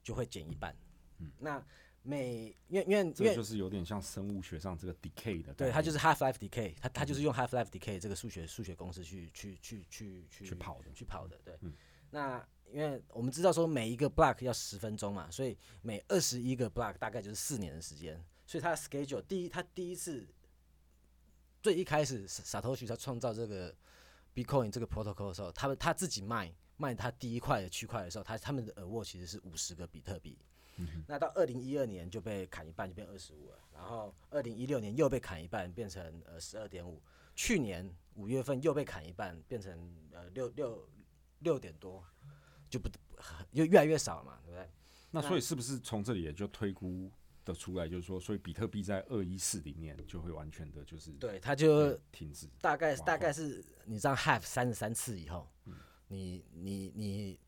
就会减一半。嗯，那每因为因为因为就是有点像生物学上这个 decay 的，对，它就是 half life decay，它它就是用 half life decay 这个数学数学公式去去去去去跑的去跑的，对。那因为我们知道说每一个 block 要十分钟嘛，所以每二十一个 block 大概就是四年的时间，所以他的 schedule 第一，他第一次最一开始 Satoshi 他创造这个 Bitcoin 这个 protocol 的时候，他们他自己卖卖他第一块的区块的时候，他他们的额沃其实是五十个比特币。那到二零一二年就被砍一半，就变二十五了。然后二零一六年又被砍一半，变成呃十二点五。去年五月份又被砍一半，变成呃六六六点多，就不又越来越少了嘛，对不对？那所以是不是从这里也就推估的出来，就是说，所以比特币在二一四里面就会完全的就是对它就停止，大概大概是你这样 half 三十三次以后，你你你。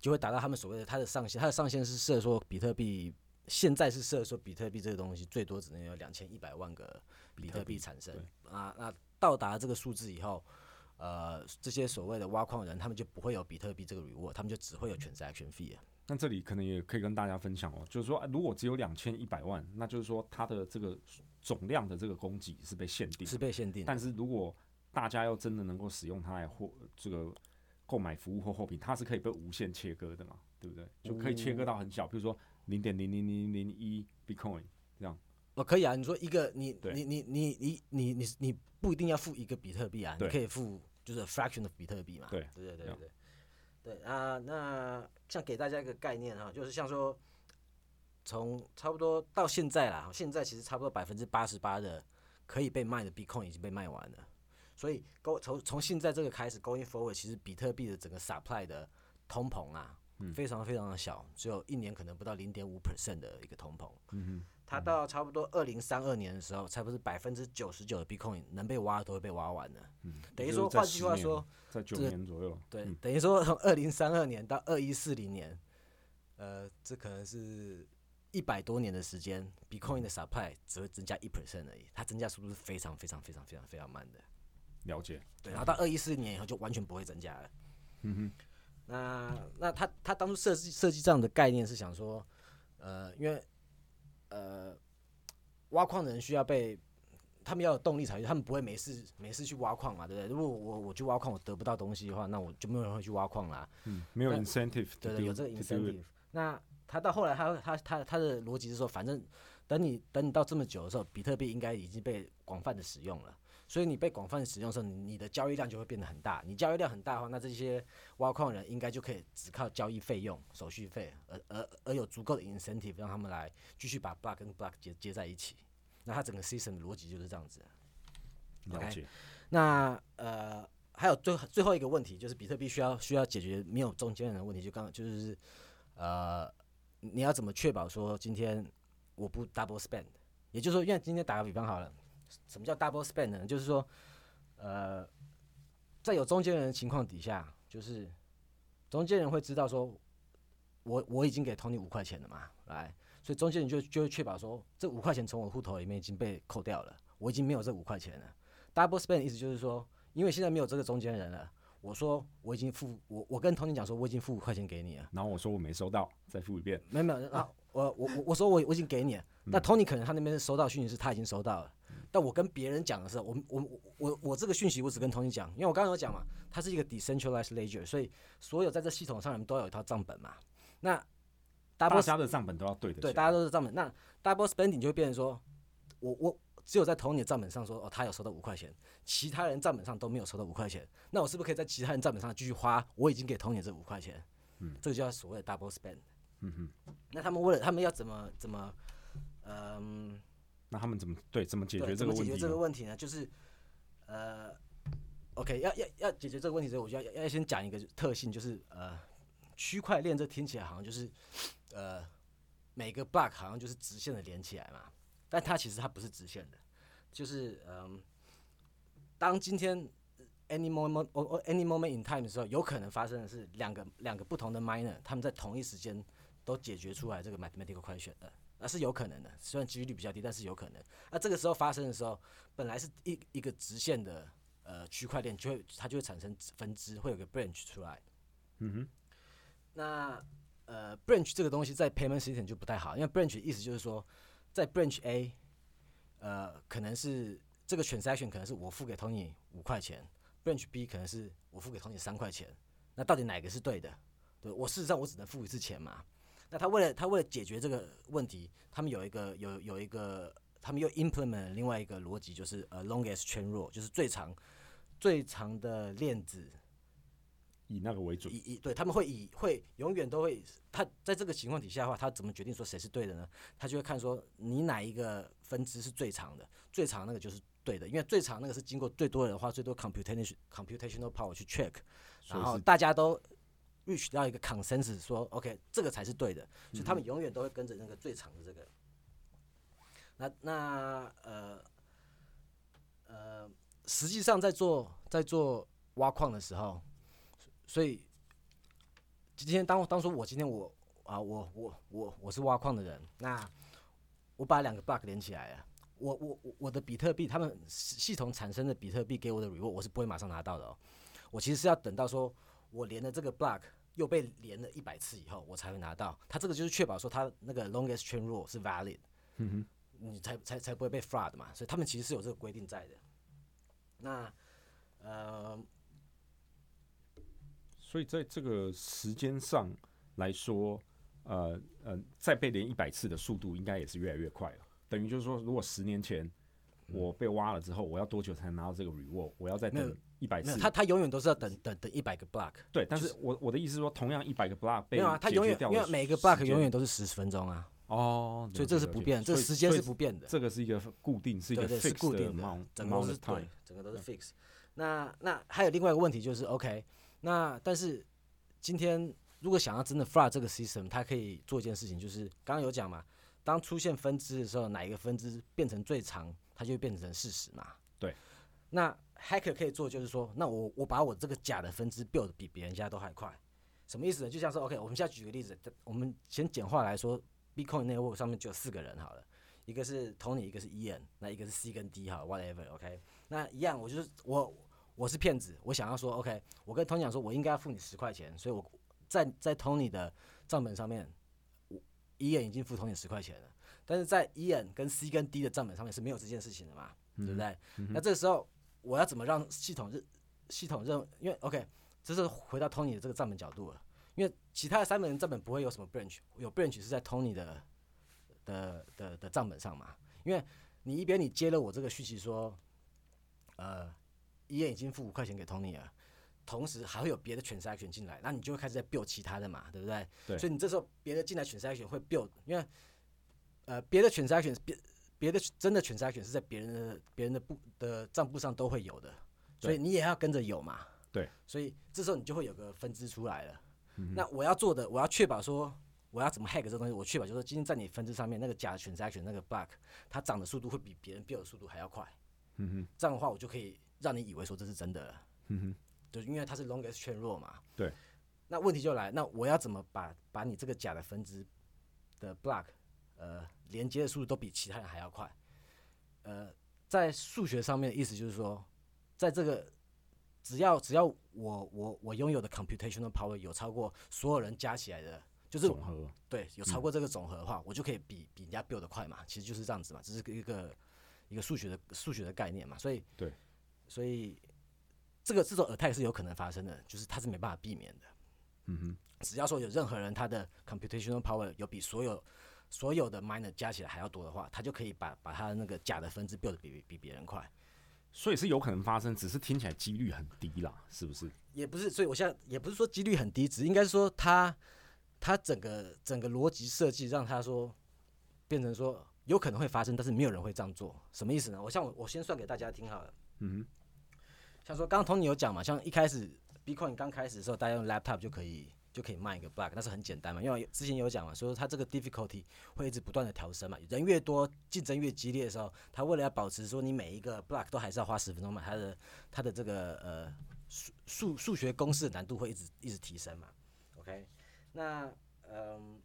就会达到他们所谓的它的上限，它的上限是设说比特币现在是设说比特币这个东西最多只能有两千一百万个比特币产生啊，那到达这个数字以后，呃，这些所谓的挖矿人他们就不会有比特币这个 reward，他们就只会有 transaction fee。那这里可能也可以跟大家分享哦，就是说如果只有两千一百万，那就是说它的这个总量的这个供给是被限定，是被限定。但是如果大家要真的能够使用它来获这个。购买服务或货品，它是可以被无限切割的嘛？对不对？就可以切割到很小，比如说零点零零零零一 Bitcoin 这样。哦，可以啊。你说一个，你你你你你你你你不一定要付一个比特币啊，你可以付就是 fraction of 比特币嘛。对对对对对。对啊，那像给大家一个概念哈，就是像说从差不多到现在啦，现在其实差不多百分之八十八的可以被卖的 Bitcoin 已经被卖完了。所以从从现在这个开始，going forward，其实比特币的整个 supply 的通膨啊，非常非常的小，只有一年可能不到零点五 percent 的一个通膨。嗯哼，它到差不多二零三二年的时候，差不多百分之九十九的 Bitcoin 能被挖都会被挖完的。嗯，等于说，换句话说，在九年左右。对，等于说从二零三二年到二一四零年，呃，这可能是一百多年的时间，Bitcoin 的 supply 只会增加一 percent 而已，它增加速度是非常非常非常非常非常慢的。了解，对，然后到二一四年以后就完全不会增加了。嗯哼，那那他他当初设计设计这样的概念是想说，呃，因为呃，挖矿的人需要被他们要有动力才去，他们不会没事没事去挖矿嘛，对不对？如果我我去挖矿我得不到东西的话，那我就没有人会去挖矿啦。嗯，没有 incentive，对对，有这个 incentive。那他到后来他他他他的逻辑是说，反正等你等你到这么久的时候，比特币应该已经被广泛的使用了。所以你被广泛使用的时候，你的交易量就会变得很大。你交易量很大的话，那这些挖矿人应该就可以只靠交易费用、手续费，而而而有足够的 incentive 让他们来继续把 block 跟 block 接接在一起。那它整个 system 的逻辑就是这样子。了解。那呃，还有最最后一个问题，就是比特币需要需要解决没有中间人的问题。就刚就是呃，你要怎么确保说今天我不 double spend？也就是说，因为今天打个比方好了。什么叫 double spend 呢？就是说，呃，在有中间人的情况底下，就是中间人会知道说，我我已经给 Tony 五块钱了嘛，来，所以中间人就就会确保说，这五块钱从我户头里面已经被扣掉了，我已经没有这五块钱了。double spend 意思就是说，因为现在没有这个中间人了，我说我已经付我我跟 Tony 讲说，我已经付五块钱给你了，然后我说我没收到，再付一遍，没有没有，然后我我我我说我我已经给你了，那 Tony 可能他那边收到讯息是他已经收到了。但我跟别人讲的时候，我我我我这个讯息我只跟 Tony 讲，因为我刚刚有讲嘛，它是一个 decentralized ledger，所以所有在这系统上面都有一套账本嘛。那大家的账本都要对的，对，大家都是账本。那 double spending 就会变成说，我我只有在 Tony 的账本上说，哦，他有收到五块钱，其他人账本上都没有收到五块钱，那我是不是可以在其他人账本上继续花我已经给 Tony 这五块钱？嗯，这个叫所谓的 double spend。嗯哼，那他们为了他们要怎么怎么，嗯。那他们怎么对怎么解决这个问题？解决这个问题呢？就是呃，OK，要要要解决这个问题之后，我就要要先讲一个特性，就是呃，区块链这听起来好像就是呃每个 block 好像就是直线的连起来嘛，但它其实它不是直线的，就是嗯，当今天 any moment or any moment in time 的时候，有可能发生的是两个两个不同的 miner，他们在同一时间都解决出来这个 mathematical question 的。那是有可能的，虽然几率比较低，但是有可能。那这个时候发生的时候，本来是一一个直线的呃区块链，就会它就会产生分支，会有个 branch 出来。嗯哼。那呃 branch 这个东西在 payment system 就不太好，因为 branch 意思就是说，在 branch A，呃，可能是这个 transaction 可能是我付给 Tony 五块钱，branch B 可能是我付给 Tony 三块钱，那到底哪个是对的？对我事实上我只能付一次钱嘛。那他为了他为了解决这个问题，他们有一个有有一个，他们又 implement 另外一个逻辑，就是呃 longest chain rule，就是最长最长的链子以那个为准。以以对他们会以会永远都会，他在这个情况底下的话，他怎么决定说谁是对的呢？他就会看说你哪一个分支是最长的，最长那个就是对的，因为最长那个是经过最多人花最多 computation computational power 去 check，然后大家都 reach 到一个 consensus 说 OK 这个才是对的，所以他们永远都会跟着那个最长的这个。那那呃呃，实际上在做在做挖矿的时候。所以今天当当初我今天我啊我我我我是挖矿的人，那我把两个 block 连起来了，我我我我的比特币，他们系统产生的比特币给我的 reward，我是不会马上拿到的哦。我其实是要等到说我连了这个 block 又被连了一百次以后，我才会拿到。它这个就是确保说它那个 longest chain rule 是 valid，嗯哼，你才才才不会被 fraud 嘛。所以他们其实是有这个规定在的。那呃。所以在这个时间上来说，呃呃，再被连一百次的速度应该也是越来越快了。等于就是说，如果十年前我被挖了之后，我要多久才能拿到这个 reward？我要再等一百次？他他永远都是要等等等一百个 block。对，但是我我的意思是说，同样一百个 block 被没有啊，他永远因为每个 block 永远都是十分钟啊。哦，所以这是不变，这时间是不变的。这个是一个固定，是一个是固定的，整个都是对，整个都是 fix。那那还有另外一个问题就是 OK，那但是。今天如果想要真的 f l o 这个 system，它可以做一件事情，就是刚刚有讲嘛，当出现分支的时候，哪一个分支变成最长，它就会变成事实嘛。对。那 hacker 可以做就是说，那我我把我这个假的分支 build 比别人家都还快，什么意思呢？就像是，OK，我们现在举个例子，我们先简化来说，Bitcoin network 上面就有四个人好了，一个是 Tony，一个是 Ian，那一个是 C 跟 D 哈，whatever，OK。那一样，我就是我。我是骗子，我想要说，OK，我跟 Tony 讲说，我应该要付你十块钱，所以我在在 Tony 的账本上面，我 Ian 已经付 Tony 十块钱了，但是在 Ian 跟 C 跟 D 的账本上面是没有这件事情的嘛，对不对？那这个时候我要怎么让系统认系统认？因为 OK，这是回到 Tony 的这个账本角度了，因为其他的三本人账本不会有什么 branch，有 branch 是在 Tony 的的的的账本上嘛，因为你一边你接了我这个讯息说，呃。，E N 已经付五块钱给 Tony 了，同时还会有别的 transaction 进来，那你就会开始在 build 其他的嘛，对不对？对。所以你这时候别的进来 transaction 会 build，因为呃别的 transaction 别别的真的 transaction 是在别人的别人的部的账簿上都会有的，所以你也要跟着有嘛。对。所以这时候你就会有个分支出来了。那我要做的，我要确保说我要怎么 hack 这东西，我确保就是说今天在你分支上面那个假的 transaction 那个 bug，它涨的速度会比别人 build 的速度还要快。嗯哼。这样的话我就可以。让你以为说这是真的，嗯哼，就因为它是 longest chain rule 嘛，对。那问题就来，那我要怎么把把你这个假的分支的 block，呃，连接的速度都比其他人还要快？呃，在数学上面的意思就是说，在这个只要只要我我我拥有的 computational power 有超过所有人加起来的，就是总和，对，有超过这个总和的话，我就可以比比人家 build 的快嘛，其实就是这样子嘛，这是一个一个数学的数学的概念嘛，所以对。所以，这个这种 attack 是有可能发生的，就是它是没办法避免的。嗯哼，只要说有任何人他的 computational power 有比所有所有的 miner 加起来还要多的话，他就可以把把他的那个假的分支 build 比比别人快。所以是有可能发生，只是听起来几率很低啦，是不是？也不是，所以我现在也不是说几率很低，只应该说他他整个整个逻辑设计让他说变成说有可能会发生，但是没有人会这样做。什么意思呢？我像我我先算给大家听好了。嗯，像说刚刚 Tony 有讲嘛，像一开始 Bitcoin 刚开始的时候，大家用 Laptop 就可以就可以卖一个 block，那是很简单嘛，因为之前有讲嘛，说它这个 difficulty 会一直不断的调升嘛，人越多，竞争越激烈的时候，它为了要保持说你每一个 block 都还是要花十分钟嘛，它的它的这个呃数数数学公式难度会一直一直提升嘛。OK，那嗯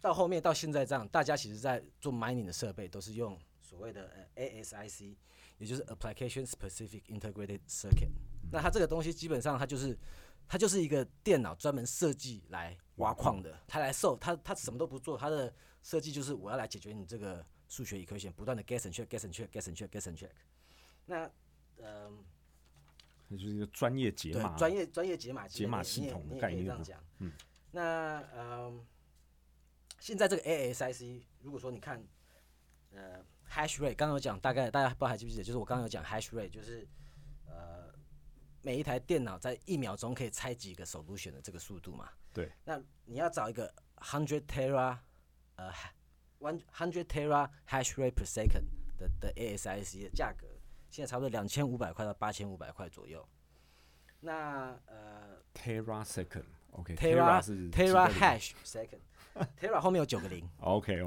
到后面到现在这样，大家其实在做 mining 的设备都是用所谓的呃 ASIC。也就是 application specific integrated circuit，那它这个东西基本上它就是它就是一个电脑专门设计来挖矿的，它来售它它什么都不做，它的设计就是我要来解决你这个数学 equation，不断的 guess and check，guess and check，guess and check，guess and check。那嗯，那就是一个专业解码，专业专业解码解码系统的概念。嗯，那嗯，现在这个 ASIC，如果说你看，呃，hash rate，刚刚有讲，大概大家不知道还记不记得，就是我刚刚有讲 hash rate，就是呃，每一台电脑在一秒钟可以拆几个 solution 的这个速度嘛。对。那你要找一个 hundred tera，呃，one hundred tera hash rate per second 的的 ASIC 的价格，现在差不多两千五百块到八千五百块左右。那呃，tera second，OK，tera tera 是 tera hash second，tera 后面有九个零。OK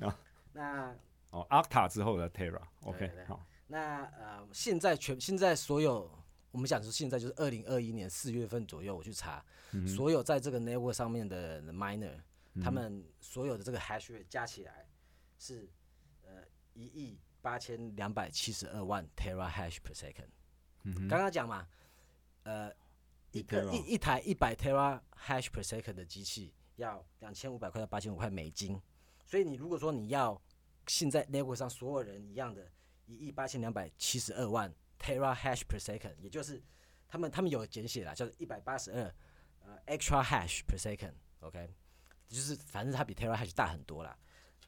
啊那哦，octa 之后的 tera，OK，好，那呃，现在全现在所有我们讲说现在就是二零二一年四月份左右，我去查、嗯所有在这个 network 上面的 miner，、他们所有的这个 hash rate 加起来是呃一亿八千两百七十二万 tera hash per second。嗯刚刚讲嘛，呃，一个一一台一百 tera hash per second 的机器要两千五百块到八千五块美金，所以你如果说你要现在 network 上所有人一样的一亿八千两百七十二万 tera hash per second，也就是他们他们有简写啦，叫做一百八十二呃 extra hash per second，OK，、就是反正它比 tera hash 大很多啦。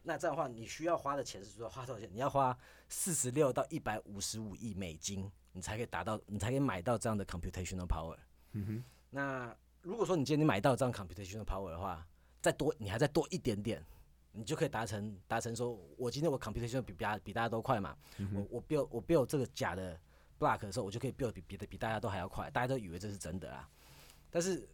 那这样的话，你需要花的钱是说花多少钱？你要花四十六到一百五十五亿美金，你才可以达到，你才可以买到这样的 computational power。嗯哼，那如果说你今天你买到这样 computational power 的话，再多你还再多一点点，你就可以达成达成说，我今天我 computation 比比大比大家都快嘛，我我 build 我 build 这个假的 block 的时候，我就可以 build 比比的比大家都还要快，大家都以为这是真的啦。但是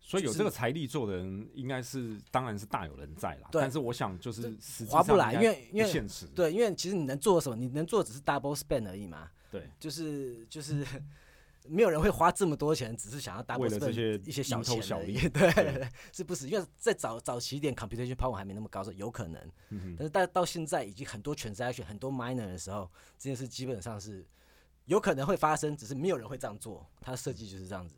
所以有这个财力做的人，应该是当然是大有人在啦。对但是我想就是划不来因为因为现实。对，因为其实你能做什么？你能做的只是 double spend 而已嘛。对，就是就是 没有人会花这么多钱，只是想要 double 为了这些一些小头钱小利 对是不是？因为在早早期一点 computation power 还没那么高的时候，有可能。但是到到现在已经很多 transaction 很多 miner 的时候，这件事基本上是有可能会发生，只是没有人会这样做。它的设计就是这样子。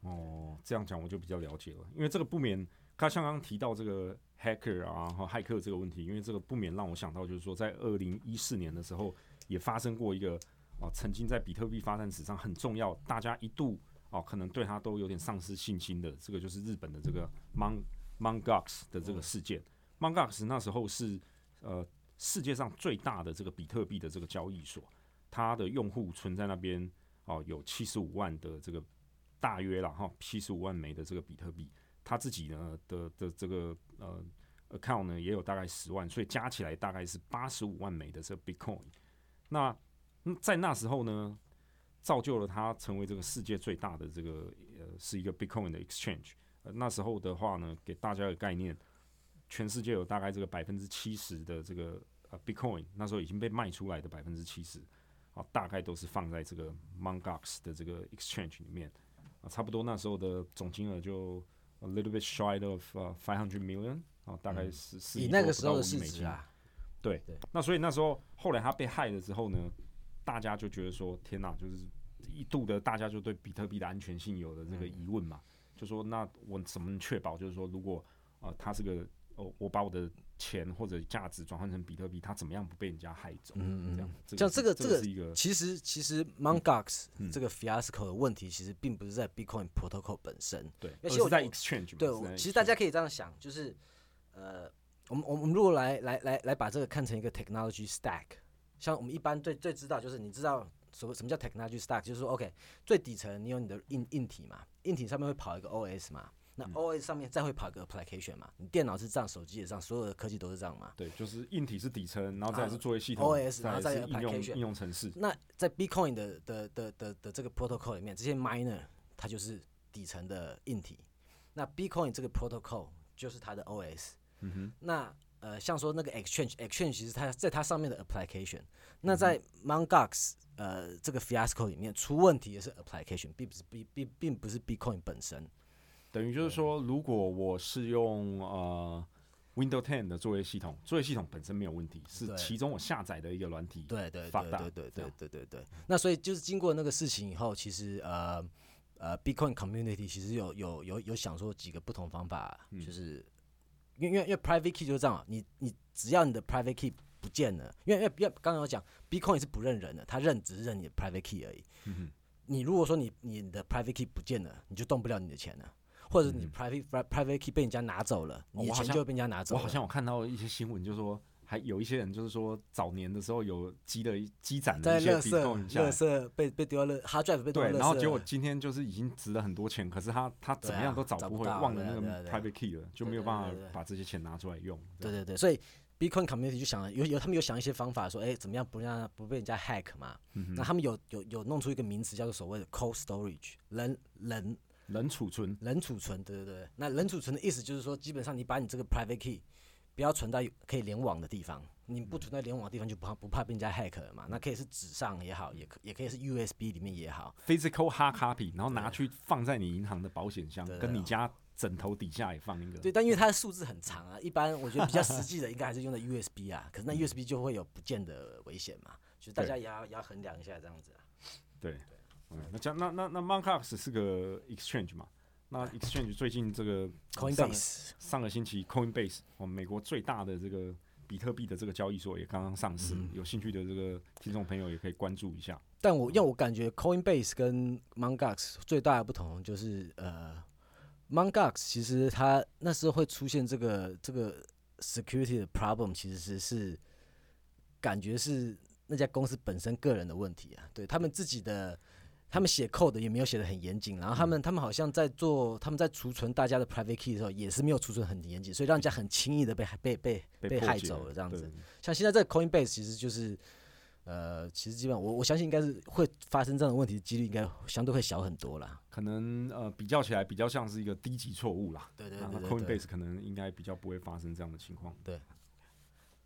哦，这样讲我就比较了解了，因为这个不免，他像刚刚提到这个 hacker 啊和骇客这个问题，因为这个不免让我想到，就是说在二零一四年的时候，也发生过一个啊，曾经在比特币发展史上很重要，大家一度哦、可能对他都有点丧失信心的，这个就是日本的这个 Mon Mongox 的这个事件。Mongox 那时候是呃世界上最大的这个比特币的这个交易所，它的用户存在那边哦有七十五万的这个大约了哈七十五万枚的这个比特币，他自己呢的的这个呃 account 呢也有大概十万，所以加起来大概是八十五万枚的这个 Bitcoin。那在那时候呢，造就了它成为这个世界最大的这个呃是一个 Bitcoin 的 exchange。那时候的话呢，给大家的概念，全世界有大概这个百分之七十的这个呃 Bitcoin，那时候已经被卖出来的百分之七十，啊，大概都是放在这个 Mongox 的这个 exchange 里面。啊，差不多那时候的总金额就 a little bit shy of 呃 five hundred million 啊，大概是四嗯以亿多不到那个时候的啊，对对，那所以那时候后来他被害了之后呢，大家就觉得说，天哪，就是一度的大家就对比特币的安全性有了这个疑问嘛，就说那我怎么能确保，就是说如果呃它是个哦，我把我的钱或者价值转换成比特币，它怎么样不被人家害走？嗯嗯这样，像这个这这个是一个其实其实 Mongox 嗯这个 fiasco 的问题，其实并不是在 Bitcoin protocol 本身。对，而且我而是在 exchange 对，其实大家可以这样想，就是呃，我们我们如果来来来来把这个看成一个 technology stack，像我们一般最最知道就是你知道什么什么叫 technology stack，就是说 OK 最底层你有你的硬硬体嘛，硬体上面会跑一个 OS 嘛，那嗯。OS 上面再会跑一个 application 嘛，你电脑是这样，手机也这样，所有的科技都是这样嘛。对，就是硬体是底层，然后再来是作为系统 OS 然后再应用应用程式，那在 Bitcoin 的的的的的这个 protocol 里面，这些 miner 它就是底层的硬体，那 Bitcoin 这个 protocol 就是它的 OS。嗯哼，那呃，像说那个 exchange，exchange 其实它在它上面的 application，那嗯在 Mongox 呃这个 fiasco 里面出问题的是 application，并不是并并并不是 Bitcoin 本身。等于就是说，如果我是用呃 Windows 10的作业系统，作业系统本身没有问题，是其中我下载的一个软体，对对对对对对对对对。那所以就是经过那个事情以后，其实呃呃，Bitcoin community 其实有有有有想说几个不同方法，嗯就是因为因为因为 private key 就是这样嘛，你你只要你的 private key 不见了，因为因为因为刚刚有讲 Bitcoin 是不认人的，它认只是认你的 private key 而已。嗯哼，你如果说你你的 private key 不见了，你就动不了你的钱了。或者你 private private key 被人家拿走了，你好像钱就会被人家拿走了。我好像我看到一些新闻，就是说还有一些人就是说早年的时候有积的积攒的在一些垃圾 Bitcoin 下来。垃圾被被丢了，hard drive 被丢对，了，然后结果今天就是已经值了很多钱，可是他他怎么样都找不回，忘了那个 private key 了，就没有办法把这些钱拿出来用。对对对，所以 Bitcoin community 就想了有有他们有想一些方法说，哎，怎么样不让不被人家 hack 嘛？嗯那他们有有有弄出一个名词叫做所谓的 cold storage，冷冷冷储存，冷储存，对对对。那冷储存的意思就是说，基本上你把你这个 private key 不要存到可以联网的地方，你不存在联网的地方就不怕不怕被人家 hack 了嘛？那可以是纸上也好，也可也可以是 USB 里面也好，physical hard copy，然后拿去放在你银行的保险箱跟你家枕头底下也放一个。对，但因为它的数字很长啊，一般我觉得比较实际的应该还是用的 USB 啊。可是那 USB 就会有不见的危险嘛，就是大家也要也要衡量一下这样子啊。对，嗯，那这样那那那 Mongox 是个 exchange 嘛？那 exchange 最近这个 Coinbase 上个星期 Coinbase，哦，美国最大的这个比特币的这个交易所也刚刚上市，嗯有兴趣的这个听众朋友也可以关注一下。但我让我感觉 Coinbase 跟 Mongox 最大的不同就是，呃，Mongox 其实它那时候会出现这个这个 security 的 problem，其实是是感觉是那家公司本身个人的问题啊，对他们自己的。他们写 code 也没有写的很严谨，然后他们他们好像在做他们在储存大家的 private key 的时候，也是没有储存很严谨，所以让人家很轻易的被被被被害走了这样子。对像现在这个 Coinbase 其实就是，呃，其实基本上我我相信应该是会发生这样的问题的几率应该相对会小很多啦。可能呃比较起来比较像是一个低级错误啦。对对对那。Coinbase 可能应该比较不会发生这样的情况。对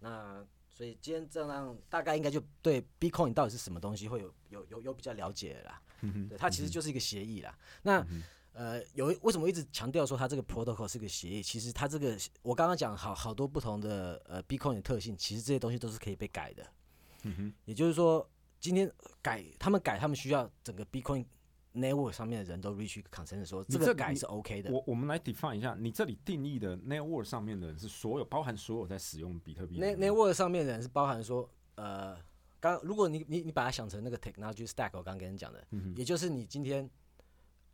那所以今天这样大概应该就对 Bitcoin 到底是什么东西会有有有有比较了解了啦。嗯哼对，它其实就是一个协议啦。那呃，有为什么一直强调说它这个 protocol 是个协议？其实它这个我刚刚讲好好多不同的呃 Bitcoin 的特性，其实这些东西都是可以被改的。嗯哼，也就是说，今天改他们改，他们需要整个 Bitcoin network 上面的人都 reach consensus 说这个改是 OK 的。我我们来 define 一下，你这里定义的 network 上面的人是所有包含所有在使用比特币 network 上面的人是包含说，呃，刚如果你你你把它想成那个 technology stack，我刚刚跟你讲的，嗯也就是你今天，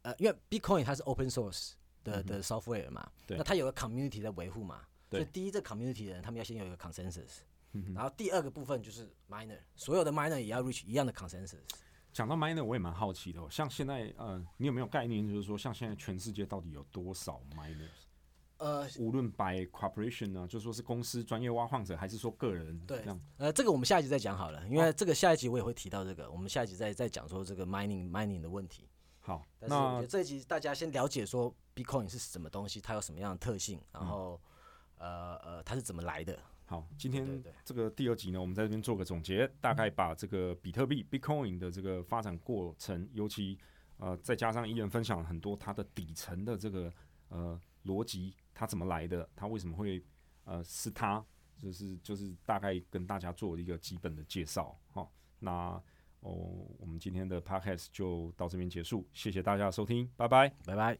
呃，因为 Bitcoin 它是 open source 的的 software 嘛，那它有个 community 在维护嘛，所以第一这 community 的人他们要先有一个 consensus，嗯然后第二个部分就是 miner，所有的 miner 也要 reach 一样的 consensus。讲到 miner，我也蛮好奇的、哦。像现在，呃，你有没有概念，就是说，像现在全世界到底有多少 miners？呃，无论 by corporation 呢，就说是公司专业挖矿者，还是说个人对这样？呃，这个我们下一集再讲好了，因为这个下一集我也会提到这个，我们下一集再再讲说这个 mining mining 的问题。好，但是我觉那得这一集大家先了解说 Bitcoin 是什么东西，它有什么样的特性，然后、呃呃它是怎么来的。好，今天这个第二集呢，我们在这边做个总结，大概把这个比特币 Bitcoin 的这个发展过程，尤其呃再加上伊人分享了很多它的底层的这个呃逻辑，它怎么来的，它为什么会呃是它，就是就是大概跟大家做一个基本的介绍。好，那哦，我们今天的 Podcast 就到这边结束，谢谢大家的收听，拜拜。拜拜。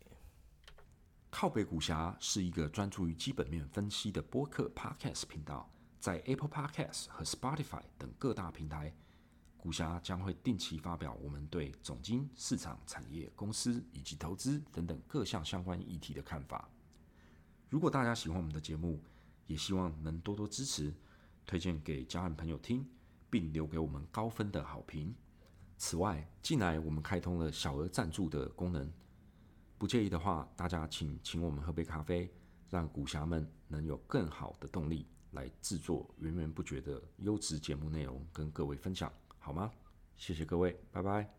靠北股侠是一个专注于基本面分析的播客 Podcast 频道，在 Apple Podcast 和 Spotify 等各大平台，股侠将会定期发表我们对总经、市场、产业、公司以及投资等等各项相关议题的看法。如果大家喜欢我们的节目，也希望能多多支持，推荐给家人朋友听，并留给我们高分的好评。此外，近来我们开通了小额赞助的功能。不介意的话，大家请请我们喝杯咖啡，让股侠们能有更好的动力来制作源源不绝的优质节目内容跟各位分享，好吗？谢谢各位，拜拜。